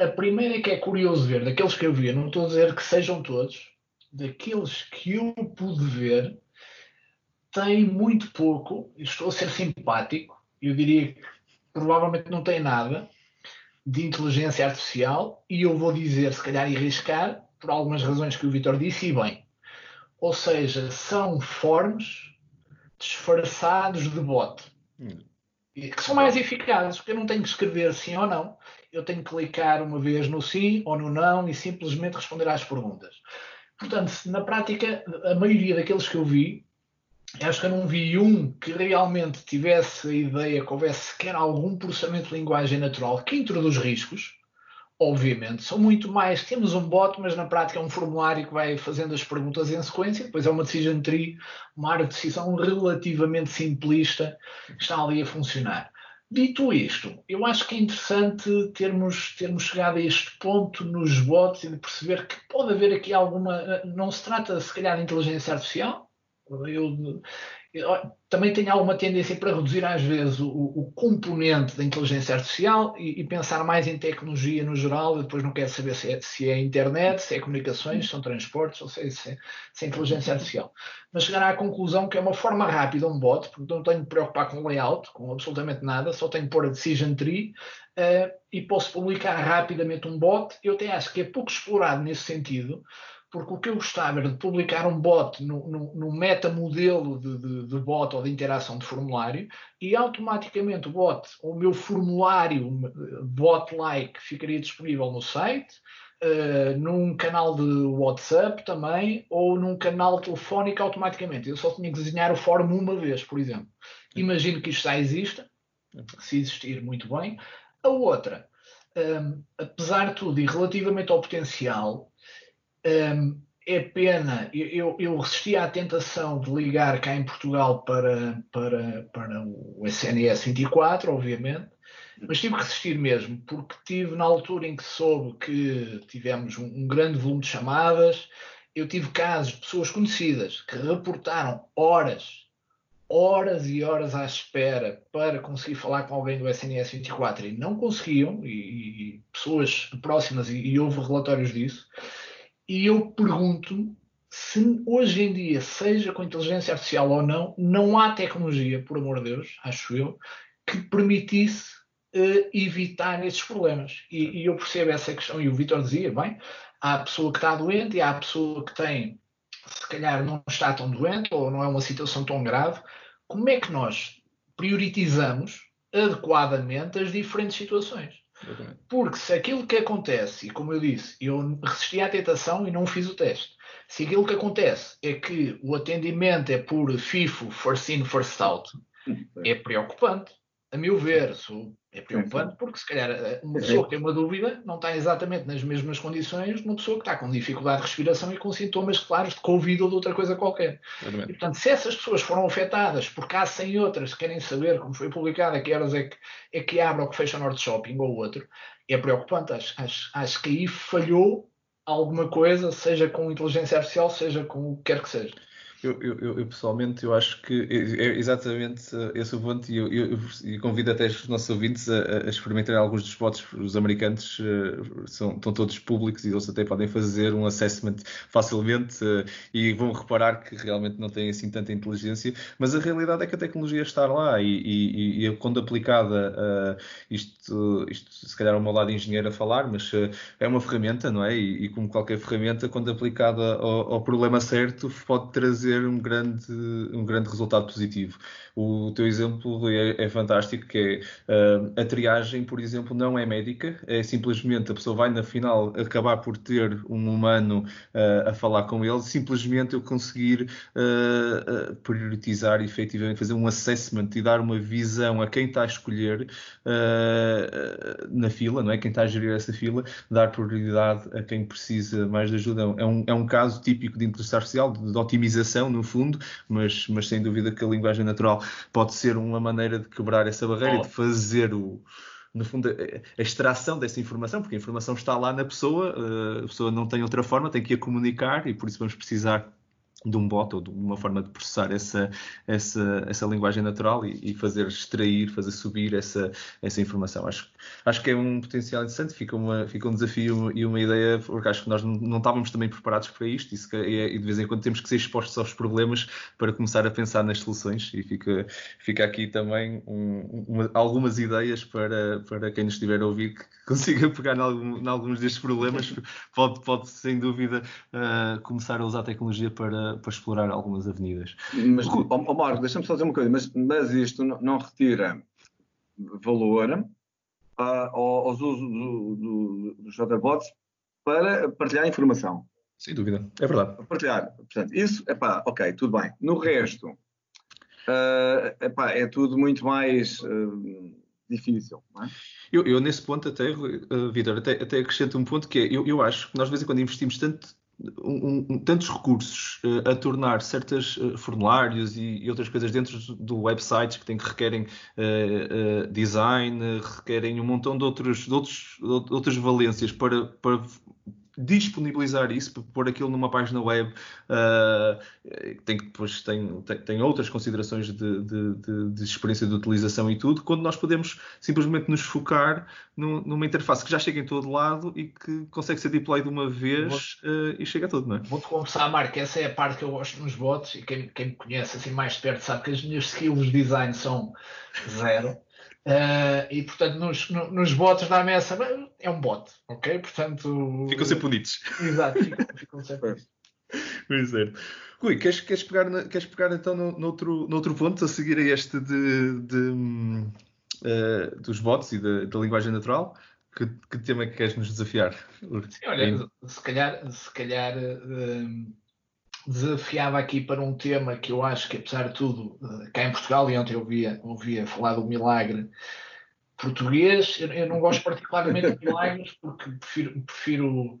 A primeira que é curioso ver, daqueles que eu vi, não estou a dizer que sejam todos, daqueles que eu pude ver, tem muito pouco, estou a ser simpático, eu diria que provavelmente não tem nada de inteligência artificial, e eu vou dizer, se calhar, e arriscar, por algumas razões que o Vitor disse, e bem. Ou seja, são forms disfarçados de bot. Hum. Que são mais eficazes, porque eu não tenho que escrever sim ou não eu tenho que clicar uma vez no sim ou no não e simplesmente responder às perguntas. Portanto, na prática, a maioria daqueles que eu vi, acho que eu não vi um que realmente tivesse a ideia que houvesse sequer algum processamento de linguagem natural que introduz riscos. Obviamente, são muito mais. Temos um bot, mas na prática é um formulário que vai fazendo as perguntas em sequência, depois é uma decision tree, uma área de decisão relativamente simplista que está ali a funcionar. Dito isto, eu acho que é interessante termos, termos chegado a este ponto nos bots e de perceber que pode haver aqui alguma. Não se trata, se calhar, de inteligência artificial. Eu, também tenho alguma tendência para reduzir às vezes o, o componente da inteligência artificial e, e, pensar mais em tecnologia no geral. Eu depois não quero saber se é, se é internet, se é comunicações, se são transportes ou se é, se, é, se é, inteligência artificial. Mas chegar à conclusão que é uma forma rápida um bot, porque não tenho de me preocupar com layout, com absolutamente nada, só tenho de pôr a decision tree uh, e posso publicar rapidamente um bot. Eu até acho que é pouco explorado nesse sentido porque o que eu gostava era de publicar um bot no, no, no metamodelo de, de, de, bot ou de interação de formulário e automaticamente o bot, o meu formulário bot-like ficaria disponível no site, uh, num canal de WhatsApp também ou num canal telefónico automaticamente. Eu só tinha que desenhar o fórum uma vez, por exemplo. Imagino que isto já exista, se existir, muito bem. A outra, um, ehm, apesar de tudo e relativamente ao potencial, um, é pena, eu, eu resisti à tentação de ligar cá em Portugal para, para, para o SNS 24, obviamente, mas tive que resistir mesmo, porque tive na altura em que soube que tivemos um, um grande volume de chamadas, eu tive casos de pessoas conhecidas que reportaram horas, horas e horas à espera para conseguir falar com alguém do SNS 24 e não conseguiam, e, e pessoas próximas, e, e houve relatórios disso. E eu pergunto se hoje em dia, seja com inteligência artificial ou não, não há tecnologia, por amor de Deus, acho eu, que permitisse uh, evitar esses problemas. E, e, eu percebo essa questão, e o Vitor dizia, bem, há a pessoa que está doente e há a pessoa que tem, se calhar não está tão doente ou não é uma situação tão grave. Como é que nós prioritizamos adequadamente as diferentes situações? Porque se aquilo que acontece, e como eu disse, eu resisti à tentação e não fiz o teste. Se aquilo que acontece é que o atendimento é por FIFO, first in, first out, é preocupante a meu ver, é preocupante porque se calhar eh, uma pessoa que tem uma dúvida não está exatamente nas mesmas condições de uma pessoa que está com dificuldade de respiração e com sintomas claros de Covid ou de outra coisa qualquer. E, portanto, se essas pessoas foram afetadas porque há 100 outras que querem saber, como foi publicado, a que horas é que, é que abre ou que fecha o Norte Shopping ou outro, é preocupante. Acho, acho, acho que aí falhou alguma coisa, seja com inteligência artificial, seja com o que quer que seja. Eu, eu, eu, pessoalmente eu acho que é, é exatamente esse o ponto e eu, eu, convido até os nossos ouvintes a, a experimentar alguns dos votos. Os americanos uh, são, estão todos públicos e eles até podem fazer um assessment facilmente uh, e vão reparar que realmente não têm assim tanta inteligência, mas a realidade é que a tecnologia está lá e, e, e quando aplicada, isto, isto se calhar é o meu lado engenheiro a falar, mas é uma ferramenta, não é? E, e como qualquer ferramenta, quando aplicada ao, ao problema certo, pode trazer trazer um grande, um grande resultado positivo. O teu exemplo é, é fantástico, que é uh, a triagem, por exemplo, não é médica, é simplesmente a pessoa vai na final acabar por ter um humano uh, a falar com ele, simplesmente eu conseguir uh, prioritizar efetivamente, fazer um assessment e dar uma visão a quem está a escolher na fila, não é? Quem está a gerir essa fila, dar prioridade a quem precisa mais de ajuda. É um, é um caso típico de inteligência artificial, de, de otimização, no fundo, mas, mas sem dúvida que a linguagem natural pode ser uma maneira de quebrar essa barreira oh. e de fazer o, no fundo, a extração dessa informação, porque a informação está lá na pessoa, eh, a pessoa não tem outra forma, tem que a comunicar e por isso vamos precisar de um bot ou de uma forma de processar essa, essa, essa linguagem natural e, e, fazer extrair, fazer subir essa, essa informação. Acho, acho que é um potencial interessante, fica, uma, fica um desafio e uma ideia, porque acho que nós não, não estávamos também preparados para isto e, e, de vez em quando temos que ser expostos aos problemas para começar a pensar nas soluções e fica, fica aqui também um, uma, algumas ideias para, para quem nos estiver a ouvir que consiga pegar em, algum, em alguns destes problemas, pode, pode sem dúvida uh, começar a usar a tecnologia para para, explorar algumas avenidas. Mas, oh, oh Marco, deixa-me só dizer uma coisa, mas, mas isto não, não retira valor uh, aos usos dos do, do chatterbots para partilhar informação. Sem dúvida, é verdade. Partilhar. Portanto, isso, é pá, ok, tudo bem. No resto, uh, epá, é tudo muito mais uh, difícil. É? Eu, eu, nesse ponto até, uh, Vitor, até, até acrescento um ponto que é, eu, eu acho que nós de vez em quando investimos tanto um, um, tantos recursos uh, a tornar certos uh, formulários e, e, outras coisas dentro do, websites que, têm, que requerem uh, design, requerem um montão de, outros, de, outros, de outras valências para, para disponibilizar isso, pôr aquilo numa página web, uh, tem, depois tem, tem, tem, outras considerações de, de, de, de, experiência de utilização e tudo, quando nós podemos simplesmente nos focar numa interface que já chega em todo lado e que consegue ser deployed uma vez uh, e chega a tudo, não é? Vou-te confessar, Marco, essa é a parte que eu gosto nos bots e quem, quem me conhece assim mais perto sabe que as minhas skills de design são zero. Uh, e portanto, nos, nos bots da mesa é um bot, ok? Portanto. Ficam sempre bonitos. Exato, ficam, ficam sempre bonitos. Pois é. Rui, queres, queres, pegar, queres pegar então no, noutro, noutro ponto, a seguir a este de, de uh, dos bots e da, da linguagem natural? Que, que, tema é que queres nos desafiar? Sim, olha, se calhar, se calhar uh, desafiava aqui para um tema que eu acho que, apesar de tudo, eh, cá em Portugal, e ontem eu ouvia, ouvia falar do milagre português, eu, não gosto particularmente de milagres porque prefiro, prefiro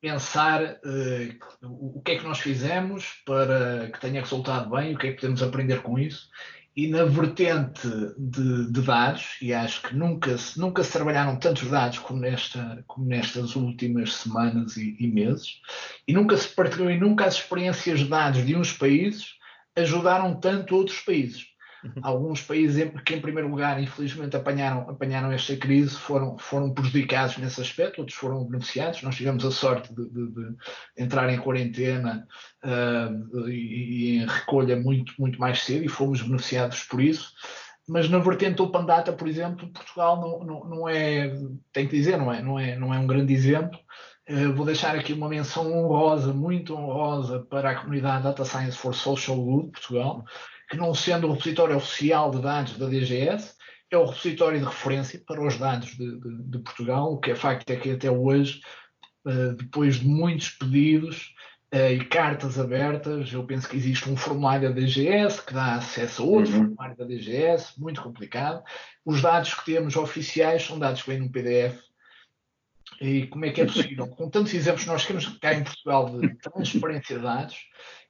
pensar uh, o que é que nós fizemos para que tenha resultado bem, o que é que podemos aprender com isso e na vertente de, de, dados, e acho que nunca, nunca se trabalharam tantos dados como, nesta, como nestas últimas semanas e, e, meses, e nunca se partilhou e nunca as experiências de dados de uns países ajudaram tanto outros países. Uhum. Alguns países que, em primeiro lugar, infelizmente apanharam, apanharam esta crise foram, foram prejudicados nesse aspecto, outros foram beneficiados. Nós tivemos a sorte de, de, de entrar em quarentena uh, e, e, em recolha muito, muito mais cedo e fomos beneficiados por isso. Mas na vertente Open Data, por exemplo, Portugal não, não, não é, tem que dizer, não é, não é, não é um grande exemplo. Uh, vou deixar aqui uma menção honrosa, muito honrosa, para a comunidade Data Science for Social Good, Portugal, que não sendo o repositório oficial de dados da DGS, é o repositório de referência para os dados de, de, de Portugal. O que é facto é que até hoje, uh, depois de muitos pedidos uh, e cartas abertas, eu penso que existe um formulário da DGS que dá acesso a outro uhum. formulário da DGS, muito complicado. Os dados que temos oficiais são dados que vêm no PDF. E como é que é possível? Com tantos exemplos que nós temos cá em Portugal de transparência de dados,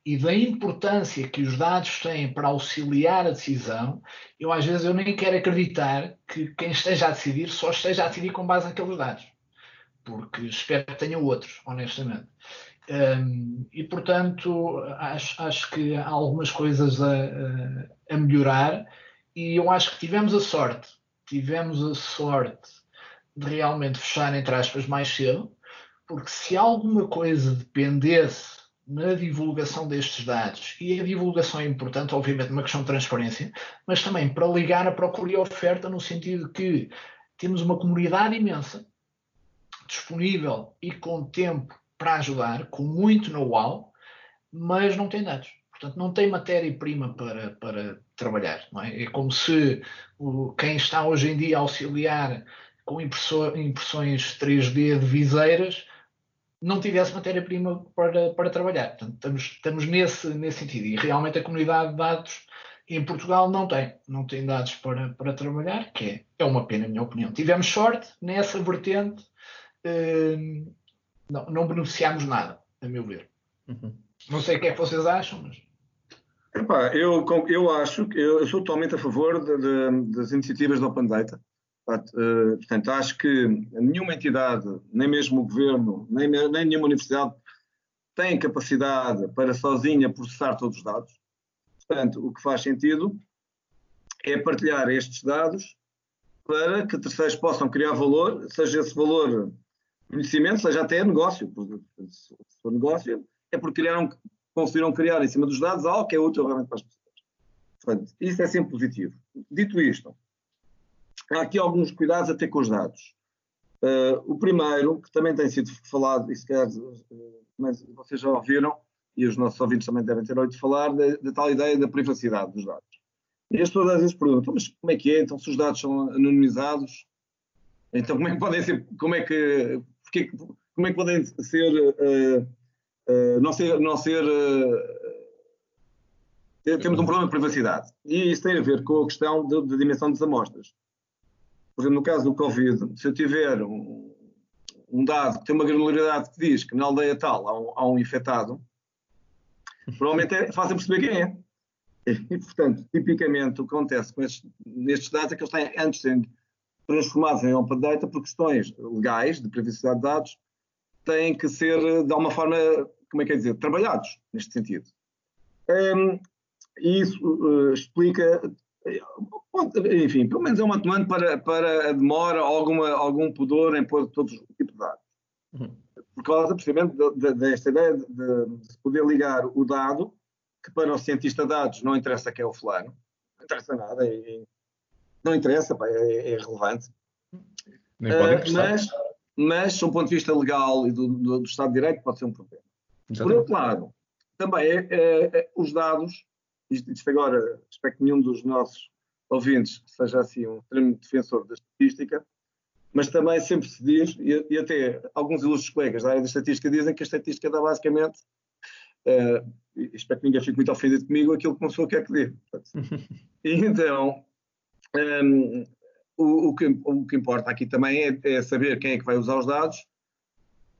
e da importância que os dados têm para auxiliar a decisão, eu às vezes eu nem quero acreditar que quem esteja a decidir só esteja a decidir com base naqueles dados, porque espero que tenha outros, honestamente. Um, e portanto acho, acho, que há algumas coisas a, a, melhorar e eu acho que tivemos a sorte, tivemos a sorte de realmente fechar entre aspas mais cedo, porque se alguma coisa dependesse na divulgação destes dados. E a divulgação é importante, obviamente, uma questão de transparência, mas também para ligar a procura e a oferta, no sentido que temos uma comunidade imensa, disponível e com tempo para ajudar, com muito know-how, mas não tem dados. Portanto, não tem matéria-prima para, para trabalhar. É? é? como se o, quem está hoje em dia a auxiliar com impressões 3D de viseiras não tivesse matéria-prima para, para trabalhar. Portanto, estamos, estamos nesse, nesse sentido. E realmente a comunidade de dados em Portugal não tem. Não tem dados para, para trabalhar, que é, é uma pena, na minha opinião. Tivemos sorte nessa vertente, eh, não, não beneficiámos nada, a meu ver. Uhum. Não sei o que é que vocês acham, mas. Epá, eu, eu acho que eu sou totalmente a favor de, de, das iniciativas da Open Data. Eh, portanto, acho que nenhuma entidade, nem mesmo o governo, nem, nem nenhuma universidade tem capacidade para sozinha processar todos os dados. Portanto, o que faz sentido é partilhar estes dados para que terceiros possam criar valor, seja esse valor conhecimento, seja até negócio. Se for negócio, é porque criaram, conseguiram criar em cima dos dados algo que é útil realmente para as pessoas. Portanto, isso é sempre positivo. Dito isto, há aqui alguns cuidados a ter com os dados. Uh, o primeiro, que também tem sido falado, e se calhar uh, vocês já ouviram, e os nossos ouvintes também devem ter ouvido falar, da, tal ideia da privacidade dos dados. E as pessoas às vezes perguntam, mas como é que é? Então, se os dados são anonimizados, então como é que podem ser, como é que, porque, como é que podem ser, uh, não ser, não ser temos um problema de privacidade. E isso tem a ver com a questão da dimensão das amostras. Por exemplo, no caso do Covid, se eu tiver um, um dado que tem uma granularidade que diz que na aldeia tal há um, há um infectado, provavelmente é fácil perceber quem é. E, portanto, tipicamente, o que acontece com estes, nestes dados é que eles têm, antes de serem transformados em open data, por questões legais, de privacidade de dados, têm que ser, de alguma forma, como é que é dizer, trabalhados neste sentido. Um, e isso uh, explica, enfim, pelo menos é uma atenuante para, para a demora, alguma, algum pudor em pôr todos os tipos de dados. Uhum. Por causa, precisamente, desta ideia de, de, poder ligar o dado, que para o cientista de dados não interessa que é o fulano, não interessa nada, é, não interessa, pá, é, é relevante. Nem uh, mas, mas, do ponto de vista legal e do, do, do Estado de Direito, pode ser um problema. Exatamente. Por outro lado, também é, é, é, os dados, isto, isto, agora, espero que nenhum dos nossos ouvintes seja assim um extremo defensor da estatística, mas também sempre se diz, e, e, até alguns ilustres colegas da área da estatística dizem que a estatística dá basicamente, uh, espero que ninguém fique muito ofendido comigo, aquilo que uma pessoa quer que dê. então, um, o, o, que, o, que, importa aqui também é, é, saber quem é que vai usar os dados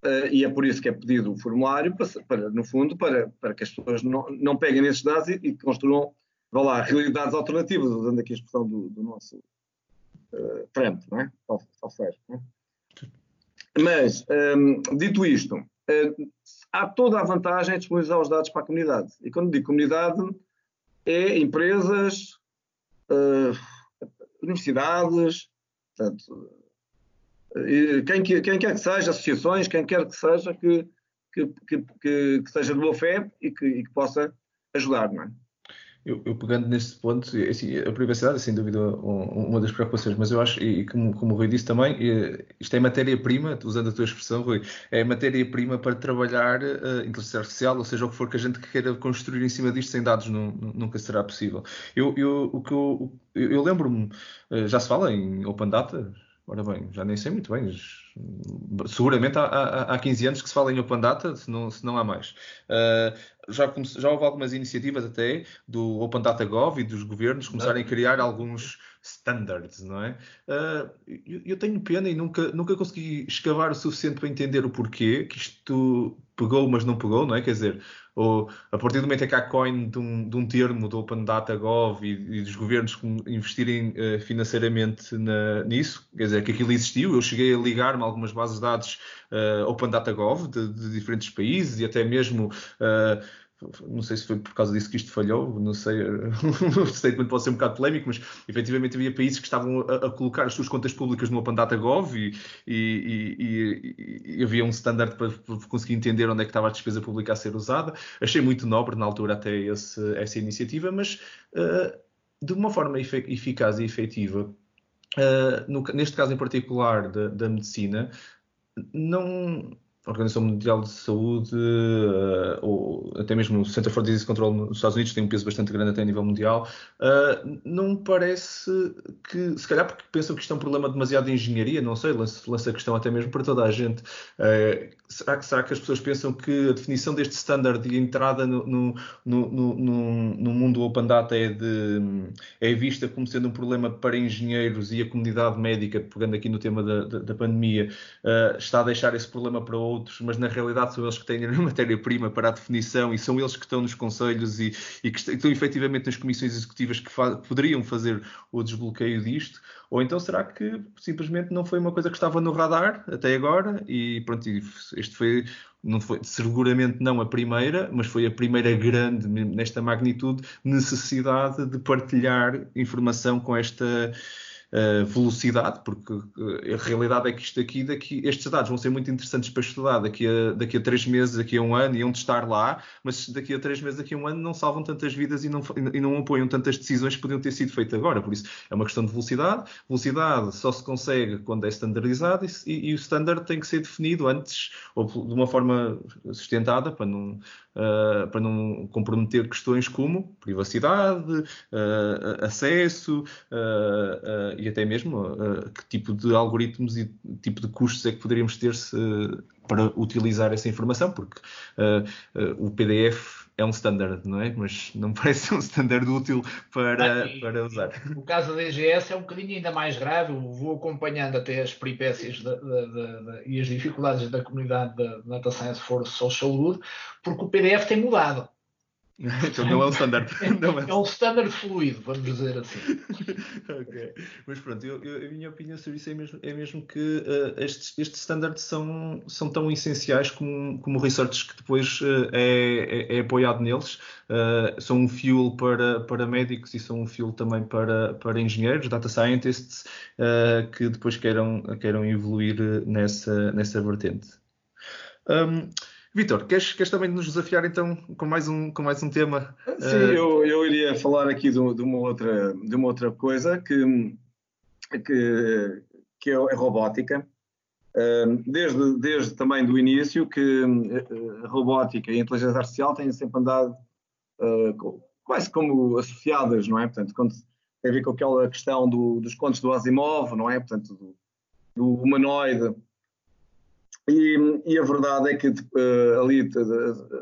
uh, e é por isso que é pedido o formulário, para, para no fundo, para, para, que as pessoas não, não peguem nesses dados e, e construam, vá lá, realidades alternativas, usando aqui a expressão do, do nosso uh, Trump, não é? Seja, não é? Mas, um, dito isto, uh, há toda a vantagem de disponibilizar os dados para a comunidade. E quando digo comunidade, é empresas, universidades, portanto, quem, quem, quer que seja, associações, quem quer que seja, que, que, que, que, seja de boa fé e que, e possa ajudar, não é? Eu, eu, pegando nesse ponto, assim, a privacidade é sem dúvida uma das preocupações, mas eu acho, e como, como o Rui disse também, isto é matéria-prima, usando a tua expressão, Rui, é matéria-prima para trabalhar uh, inteligência artificial, ou seja, o que for que a gente queira construir em cima disto sem dados não, nunca será possível. Eu, eu, eu, eu lembro-me, uh, já se fala em Open Data, Ora bem, já nem sei muito bem. Seguramente há, há, há 15 anos que se fala em Open Data, se não, se não há mais. Uh, já, já houve algumas iniciativas até do Open Data Gov e dos governos começarem a criar alguns standards, não é? Uh, eu, eu, tenho pena e nunca, nunca consegui escavar o suficiente para entender o porquê que isto pegou, mas não pegou, não é? Quer dizer, ou a partir do momento em que há coin de um, de um termo do Open Data Gov e, e dos governos investirem uh, financeiramente na, nisso, quer dizer, que aquilo existiu, eu cheguei a ligar-me a algumas bases de dados uh, Open Data Gov de, de, diferentes países e até mesmo uh, não sei se foi por causa disso que isto falhou, não sei, o statement pode ser um bocado polémico, mas efetivamente havia países que estavam a, a colocar as suas contas públicas no Open Data Gov e, e, e, e havia um standard para, conseguir entender onde é que estava a despesa pública a ser usada. Achei muito nobre na altura até esse, essa iniciativa, mas uh, de uma forma eficaz e efetiva, uh, no, neste caso em particular da, da medicina, não Organização Mundial de Saúde, uh, ou até mesmo o Center for Disease Control nos Estados Unidos, tem um peso bastante grande até a nível mundial, uh, não parece que, se calhar porque pensam que isto é um problema demasiado de engenharia, não sei, lança, a questão até mesmo para toda a gente. Uh, será, será, que as pessoas pensam que a definição deste standard de entrada no, no, no, no, mundo open data é, de, é vista como sendo um problema para engenheiros e a comunidade médica, pegando aqui no tema da, da, da pandemia, está a deixar esse problema para outros, mas na realidade são eles que têm a matéria-prima para a definição e são eles que estão nos conselhos e, e que estão efetivamente nas comissões executivas que fa poderiam fazer o desbloqueio disto, ou então será que simplesmente não foi uma coisa que estava no radar até agora e pronto, este foi não foi seguramente não a primeira, mas foi a primeira grande nesta magnitude necessidade de partilhar informação com esta uh, velocidade, porque uh, a realidade é que isto aqui, daqui, estes dados vão ser muito interessantes para estudar daqui a, daqui a três meses, daqui a um ano, e onde estar lá, mas daqui a três meses, daqui a um ano, não salvam tantas vidas e não, e não apoiam tantas decisões que podiam ter sido feitas agora. Por isso, é uma questão de velocidade. Velocidade só se consegue quando é standardizado e, e o standard tem que ser definido antes, ou de uma forma sustentada, para não, uh, para não comprometer questões como privacidade, uh, acesso uh, e até mesmo que tipo de algoritmos e tipo de custos é que poderíamos ter se, para utilizar essa informação, porque o PDF é um standard, não é? Mas não parece ser um standard útil para, ah, para usar. O caso da DGS é um bocadinho ainda mais grave. Eu vou acompanhando até as peripécias de, de, de, e as dificuldades da comunidade da Data Science for Social Good, porque o PDF tem mudado. Então não é um standard. Não é. é um standard fluido, vamos dizer assim. ok. Mas pronto, eu, eu, a minha opinião sobre isso é mesmo, é mesmo que uh, estes, estes standards são, são tão essenciais como, como o research que depois uh, é, é, é, apoiado neles. Uh, são um fuel para, para médicos e são um fuel também para, para engenheiros, data scientists, que depois queiram, queiram evoluir nessa, nessa vertente. Um, Vitor, queres, queres também nos desafiar então com mais um, com mais um tema? Sim, uh... eu, eu iria falar aqui de, de, uma, outra, de uma outra coisa que, que, que é a robótica. Uh, desde, desde também do início que a robótica e a inteligência artificial têm sempre andado uh, quase como associadas, não é? Portanto, quando tem a ver com aquela questão do, dos contos do Asimov, não é? Portanto, do, do humanoide e, e, a verdade é que uh, ali,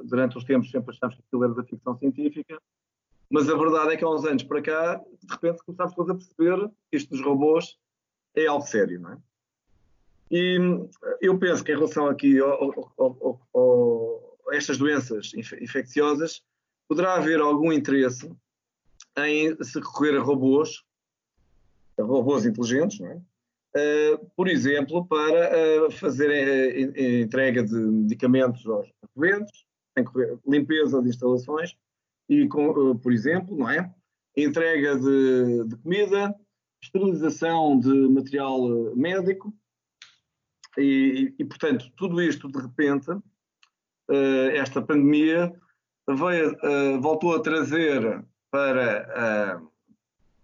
durante os tempos, sempre achámos que aquilo era da ficção científica, mas a verdade é que há uns anos para cá, de repente começámos todos a perceber que isto dos robôs é algo sério, não é? E eu penso que em relação aqui ao, ao, ao, a estas doenças infecciosas, poderá haver algum interesse em se recorrer a robôs, a robôs inteligentes, não é? Uh, por exemplo, para uh, fazer a entrega de medicamentos aos doentes, limpeza de instalações e, por exemplo, não é? entrega de, de, comida, esterilização de material médico e, e, portanto, tudo isto de repente, esta pandemia veio, voltou a trazer para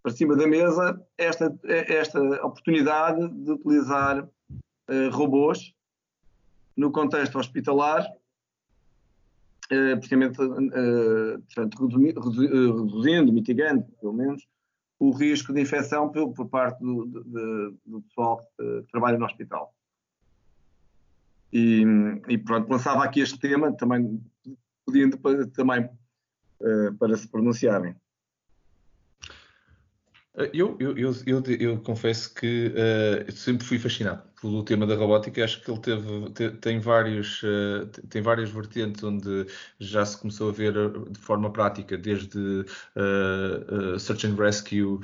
para cima da mesa esta, esta oportunidade de utilizar uh, robôs no contexto hospitalar, uh, precisamente uh, portanto, reduzindo, mitigando, pelo menos, o risco de infecção por, por parte do, do, do pessoal que trabalha no hospital. E, e, pronto, lançava aqui este tema, também para, também para se pronunciarem. Eu, eu, eu, eu, eu confesso que uh, sempre fui fascinado pelo tema da robótica, acho que ele teve, tem, vários, uh, tem várias vertentes onde já se começou a ver eh, de forma prática, desde uh, uh, Search and Rescue,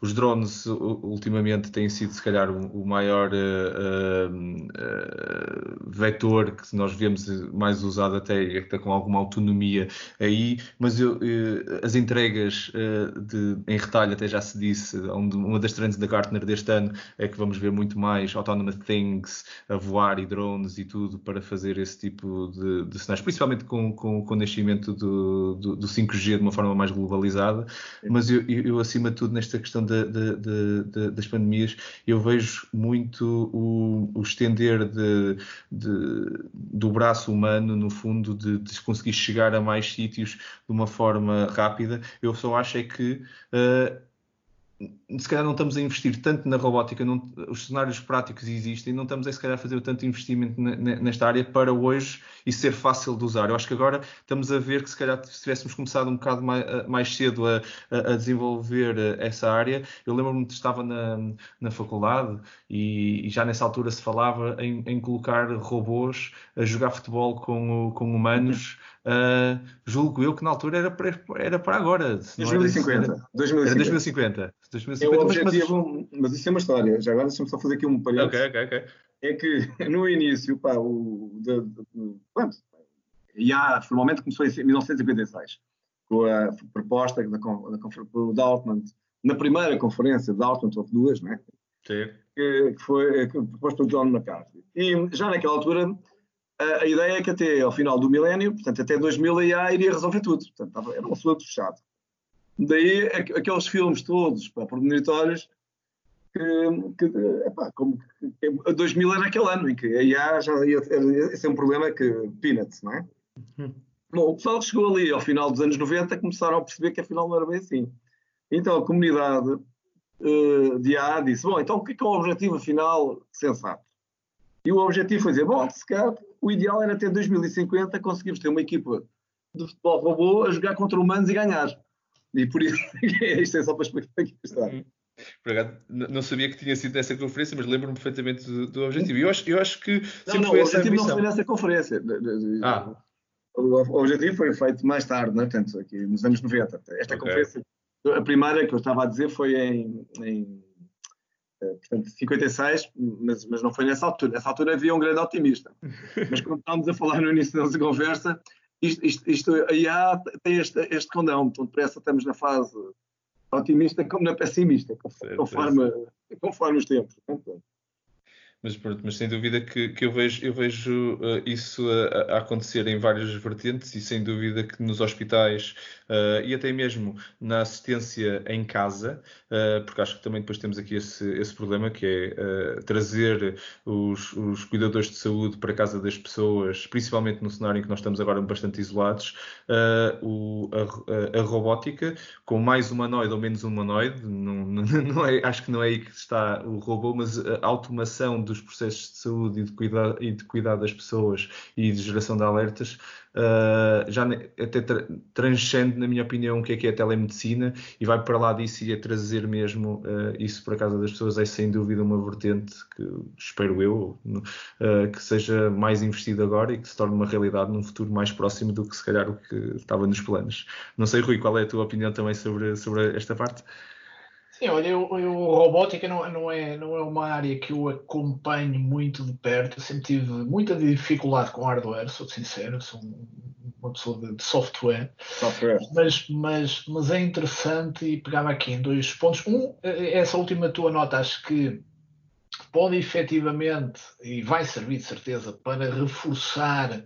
os drones ultimamente têm sido se calhar o, o maior vetor que nós vemos mais usado até, até com alguma autonomia aí, mas eu, as entregas de, em retalho até já se disse, uma das trends da Gartner deste ano é que vamos ver muito mais autonomous things a voar e drones e tudo para fazer esse tipo de, de cenários, principalmente com, com, com o nascimento do, do, do, 5G de uma forma mais globalizada. Mas eu, eu, acima de tudo, nesta questão de, de, das pandemias, eu vejo muito o, o estender do braço humano, no fundo, de, de conseguir chegar a mais sítios de uma forma rápida. Eu só acho é que. Uh, se calhar não estamos a investir tanto na robótica, não, os cenários práticos existem, não estamos a se calhar a fazer tanto investimento nesta área para hoje e ser fácil de usar. Eu acho que agora estamos a ver que se calhar se tivéssemos começado um bocado mais, mais cedo a, a, desenvolver eh, essa área, eu lembro-me que estava na, na faculdade e, e, já nessa altura se falava em, em, colocar robôs a jogar futebol com, com humanos. Uh, julgo eu que na altura era para, era para agora. 2050. Era, 2050. Era 2050. 2050. É o objetivo, mas, mas, isso é uma história. Já agora deixa-me só fazer aqui um parênteses. Ok, ok, ok. É que no início, pá, o, de, de, de, pronto, IA formalmente começou em 1956, com a proposta da, da, da Daltman, na primeira conferência de Daltman, houve duas, né? Sim. Que, que foi proposta por John McCarthy. E já naquela altura a, a, ideia é que até ao final do milénio, portanto até 2000 a IA iria resolver tudo. Portanto, era um assunto fechado. Daí aqueles filmes todos para premonitórios que, que epá, como que, 2000 era aquele ano em que a IA já ia, ia ser um problema que peanuts, não é? Uhum. Bom, o pessoal chegou ali ao final dos anos 90 começaram a perceber que afinal não era bem assim. Então a comunidade uh, de IA disse: Bom, então o que é, que é o objetivo final sensato? E o objetivo foi dizer: Bom, se calhar o ideal era até 2050 conseguirmos ter uma equipa de futebol robô a jogar contra humanos e ganhar. E por isso, isto é só para explicar. Uhum. Não sabia que tinha sido nessa conferência, mas lembro-me perfeitamente do, do objetivo. Eu acho, eu acho que não, não, foi o objetivo não foi nessa conferência. Ah. O, o objetivo foi feito mais tarde, né? Portanto, aqui nos anos 90. Esta okay. conferência, a primeira que eu estava a dizer foi em, em eh, portanto, 56, mas, mas não foi nessa altura. Nessa altura havia um grande otimista. Mas como estávamos a falar no início da nossa conversa, isto, isto, isto a IA tem este, este condão, portanto, parece que estamos na fase otimista como na pessimista, conforme, conforme os tempos. Portanto, mas, pronto, mas sem dúvida que, que eu vejo, eu vejo uh, isso a, a, acontecer em várias vertentes e sem dúvida que nos hospitais uh, e até mesmo na assistência em casa, uh, porque acho que também depois temos aqui esse, esse problema que é trazer os, os, cuidadores de saúde para a casa das pessoas, principalmente no cenário em que nós estamos agora bastante isolados, o, a, a, robótica com mais humanoide ou menos humanoide, não, não, não é, acho que não é aí que está o robô, mas a automação dos processos de saúde e de cuidar, e de cuidar das pessoas e de geração de alertas, uh, já até tra transcende, na minha opinião, o que é que é a telemedicina e vai para lá disso e a trazer mesmo uh, isso para casa das pessoas é sem dúvida uma vertente que espero eu uh, que seja mais investida agora e que se torne uma realidade num futuro mais próximo do que se calhar o que estava nos planos. Não sei, Rui, qual é a tua opinião também sobre, sobre esta parte? Sim, olha, eu, eu robótica não, não, é, não é uma área que eu acompanho muito de perto. Eu sempre tive muita dificuldade com hardware, sou sincero, sou uma pessoa de, de software. software. Mas, mas, mas é interessante e pegava aqui em dois pontos. Um, essa última tua nota, acho que pode efetivamente, e vai servir de certeza, para reforçar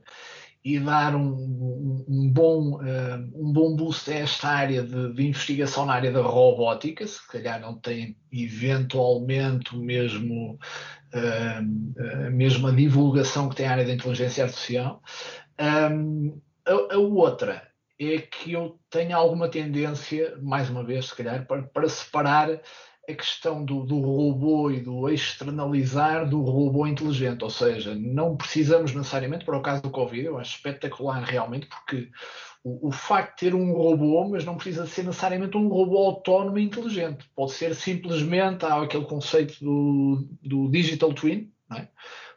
e dar um, um, um bom, uh, um bom boost a esta área de, de, investigação na área da robótica, se calhar não tem eventualmente mesmo, uh, a mesma divulgação que tem a área da inteligência artificial. Um, a, a, outra é que eu tenho alguma tendência, mais uma vez, se calhar, para, para separar a questão do, do, robô e do externalizar do robô inteligente, ou seja, não precisamos necessariamente, para o caso do Covid, eu acho espetacular realmente, porque o, o facto de ter um robô, mas não precisa ser necessariamente um robô autónomo e inteligente, pode ser simplesmente, há aquele conceito do, do digital twin, é?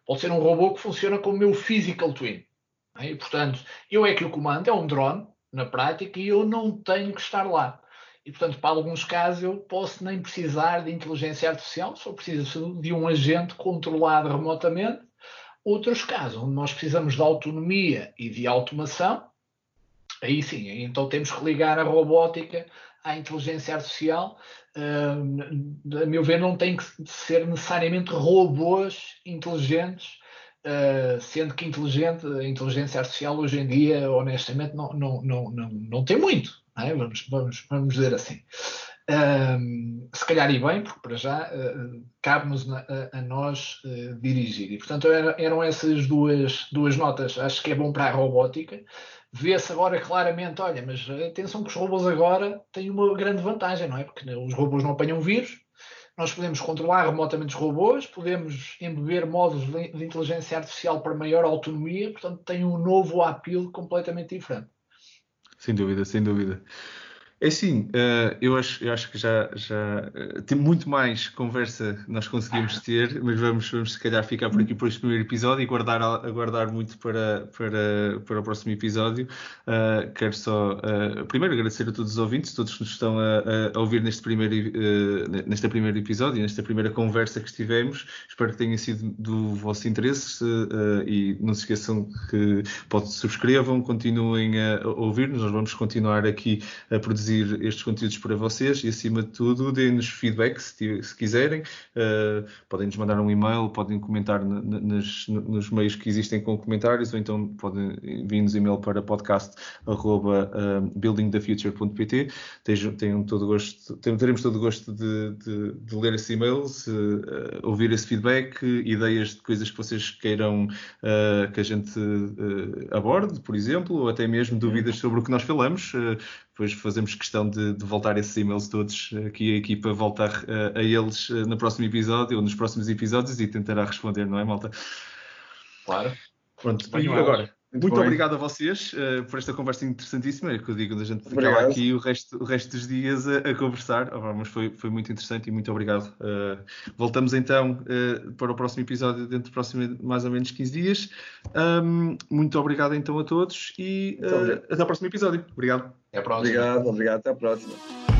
pode ser um robô que funciona como o meu physical twin, é? e portanto, eu é que o comando, é um drone, na prática, e eu não tenho que estar lá. E, portanto, para alguns casos, eu posso nem precisar de inteligência artificial, só preciso de um agente controlado remotamente. Outros casos, onde nós precisamos de autonomia e de automação, aí sim, então temos que ligar a robótica à inteligência artificial. Uh, a meu ver, não tem que ser necessariamente robôs inteligentes, uh, sendo que inteligente, a inteligência artificial hoje em dia, honestamente, não, não, não, não, não tem muito é? vamos, vamos, vamos dizer assim. Um, se calhar e bem, porque para já uh, cabe-nos a, a, nós uh, dirigir. E portanto era, eram essas duas, duas notas. Acho que é bom para a robótica. Vê-se agora claramente, olha, mas atenção que os robôs agora têm uma grande vantagem, não é? Porque os robôs não apanham vírus, nós podemos controlar remotamente os robôs, podemos embeber módulos de inteligência artificial para maior autonomia, portanto tem um novo apelo completamente diferente. Sem dúvida, sem dúvida. É assim, uh, eu, acho, eu acho que já, já uh, tem muito mais conversa nós conseguimos ter, mas vamos, vamos se calhar ficar por aqui por este primeiro episódio e guardar, muito para, para, para o próximo episódio. Uh, quero só primeiro agradecer a todos os ouvintes, todos que nos estão a, a ouvir neste primeiro, neste primeiro episódio, nesta primeira conversa que estivemos. Espero que tenha sido do vosso interesse e não se esqueçam que pode, subscrevam, continuem a ouvir-nos, nós vamos continuar aqui a produzir produzir estes conteúdos para vocês e, acima de tudo, deem-nos feedback se, se quiserem. Uh, podem nos mandar um e-mail, podem comentar nas, nos meios que existem com comentários ou então podem enviar-nos e-mail para podcast.buildingthefuture.pt. Tenham todo gosto, teremos todo o gosto de, de, de ler esse e-mail, se, uh, ouvir esse feedback, ideias de coisas que vocês queiram uh, que a gente aborde, por exemplo, ou até mesmo dúvidas sobre o que nós falamos depois fazemos questão de, de, voltar esses e-mails todos, aqui a equipa voltar a, a eles eh, no próximo episódio ou nos próximos episódios e tentará responder, não é, malta? Claro. Pronto, e agora? Muito, Muito obrigado a vocês uh, por esta conversa interessantíssima. É que eu digo, a gente ficava aqui o resto, o resto dos dias a, a conversar, oh, mas foi, foi muito interessante e muito obrigado. Uh, voltamos então uh, para o próximo episódio dentro de próximo, mais ou menos 15 dias. Um, muito obrigado então a todos e até o próximo episódio. Obrigado. Até a próxima. Obrigado, obrigado. Até a próxima.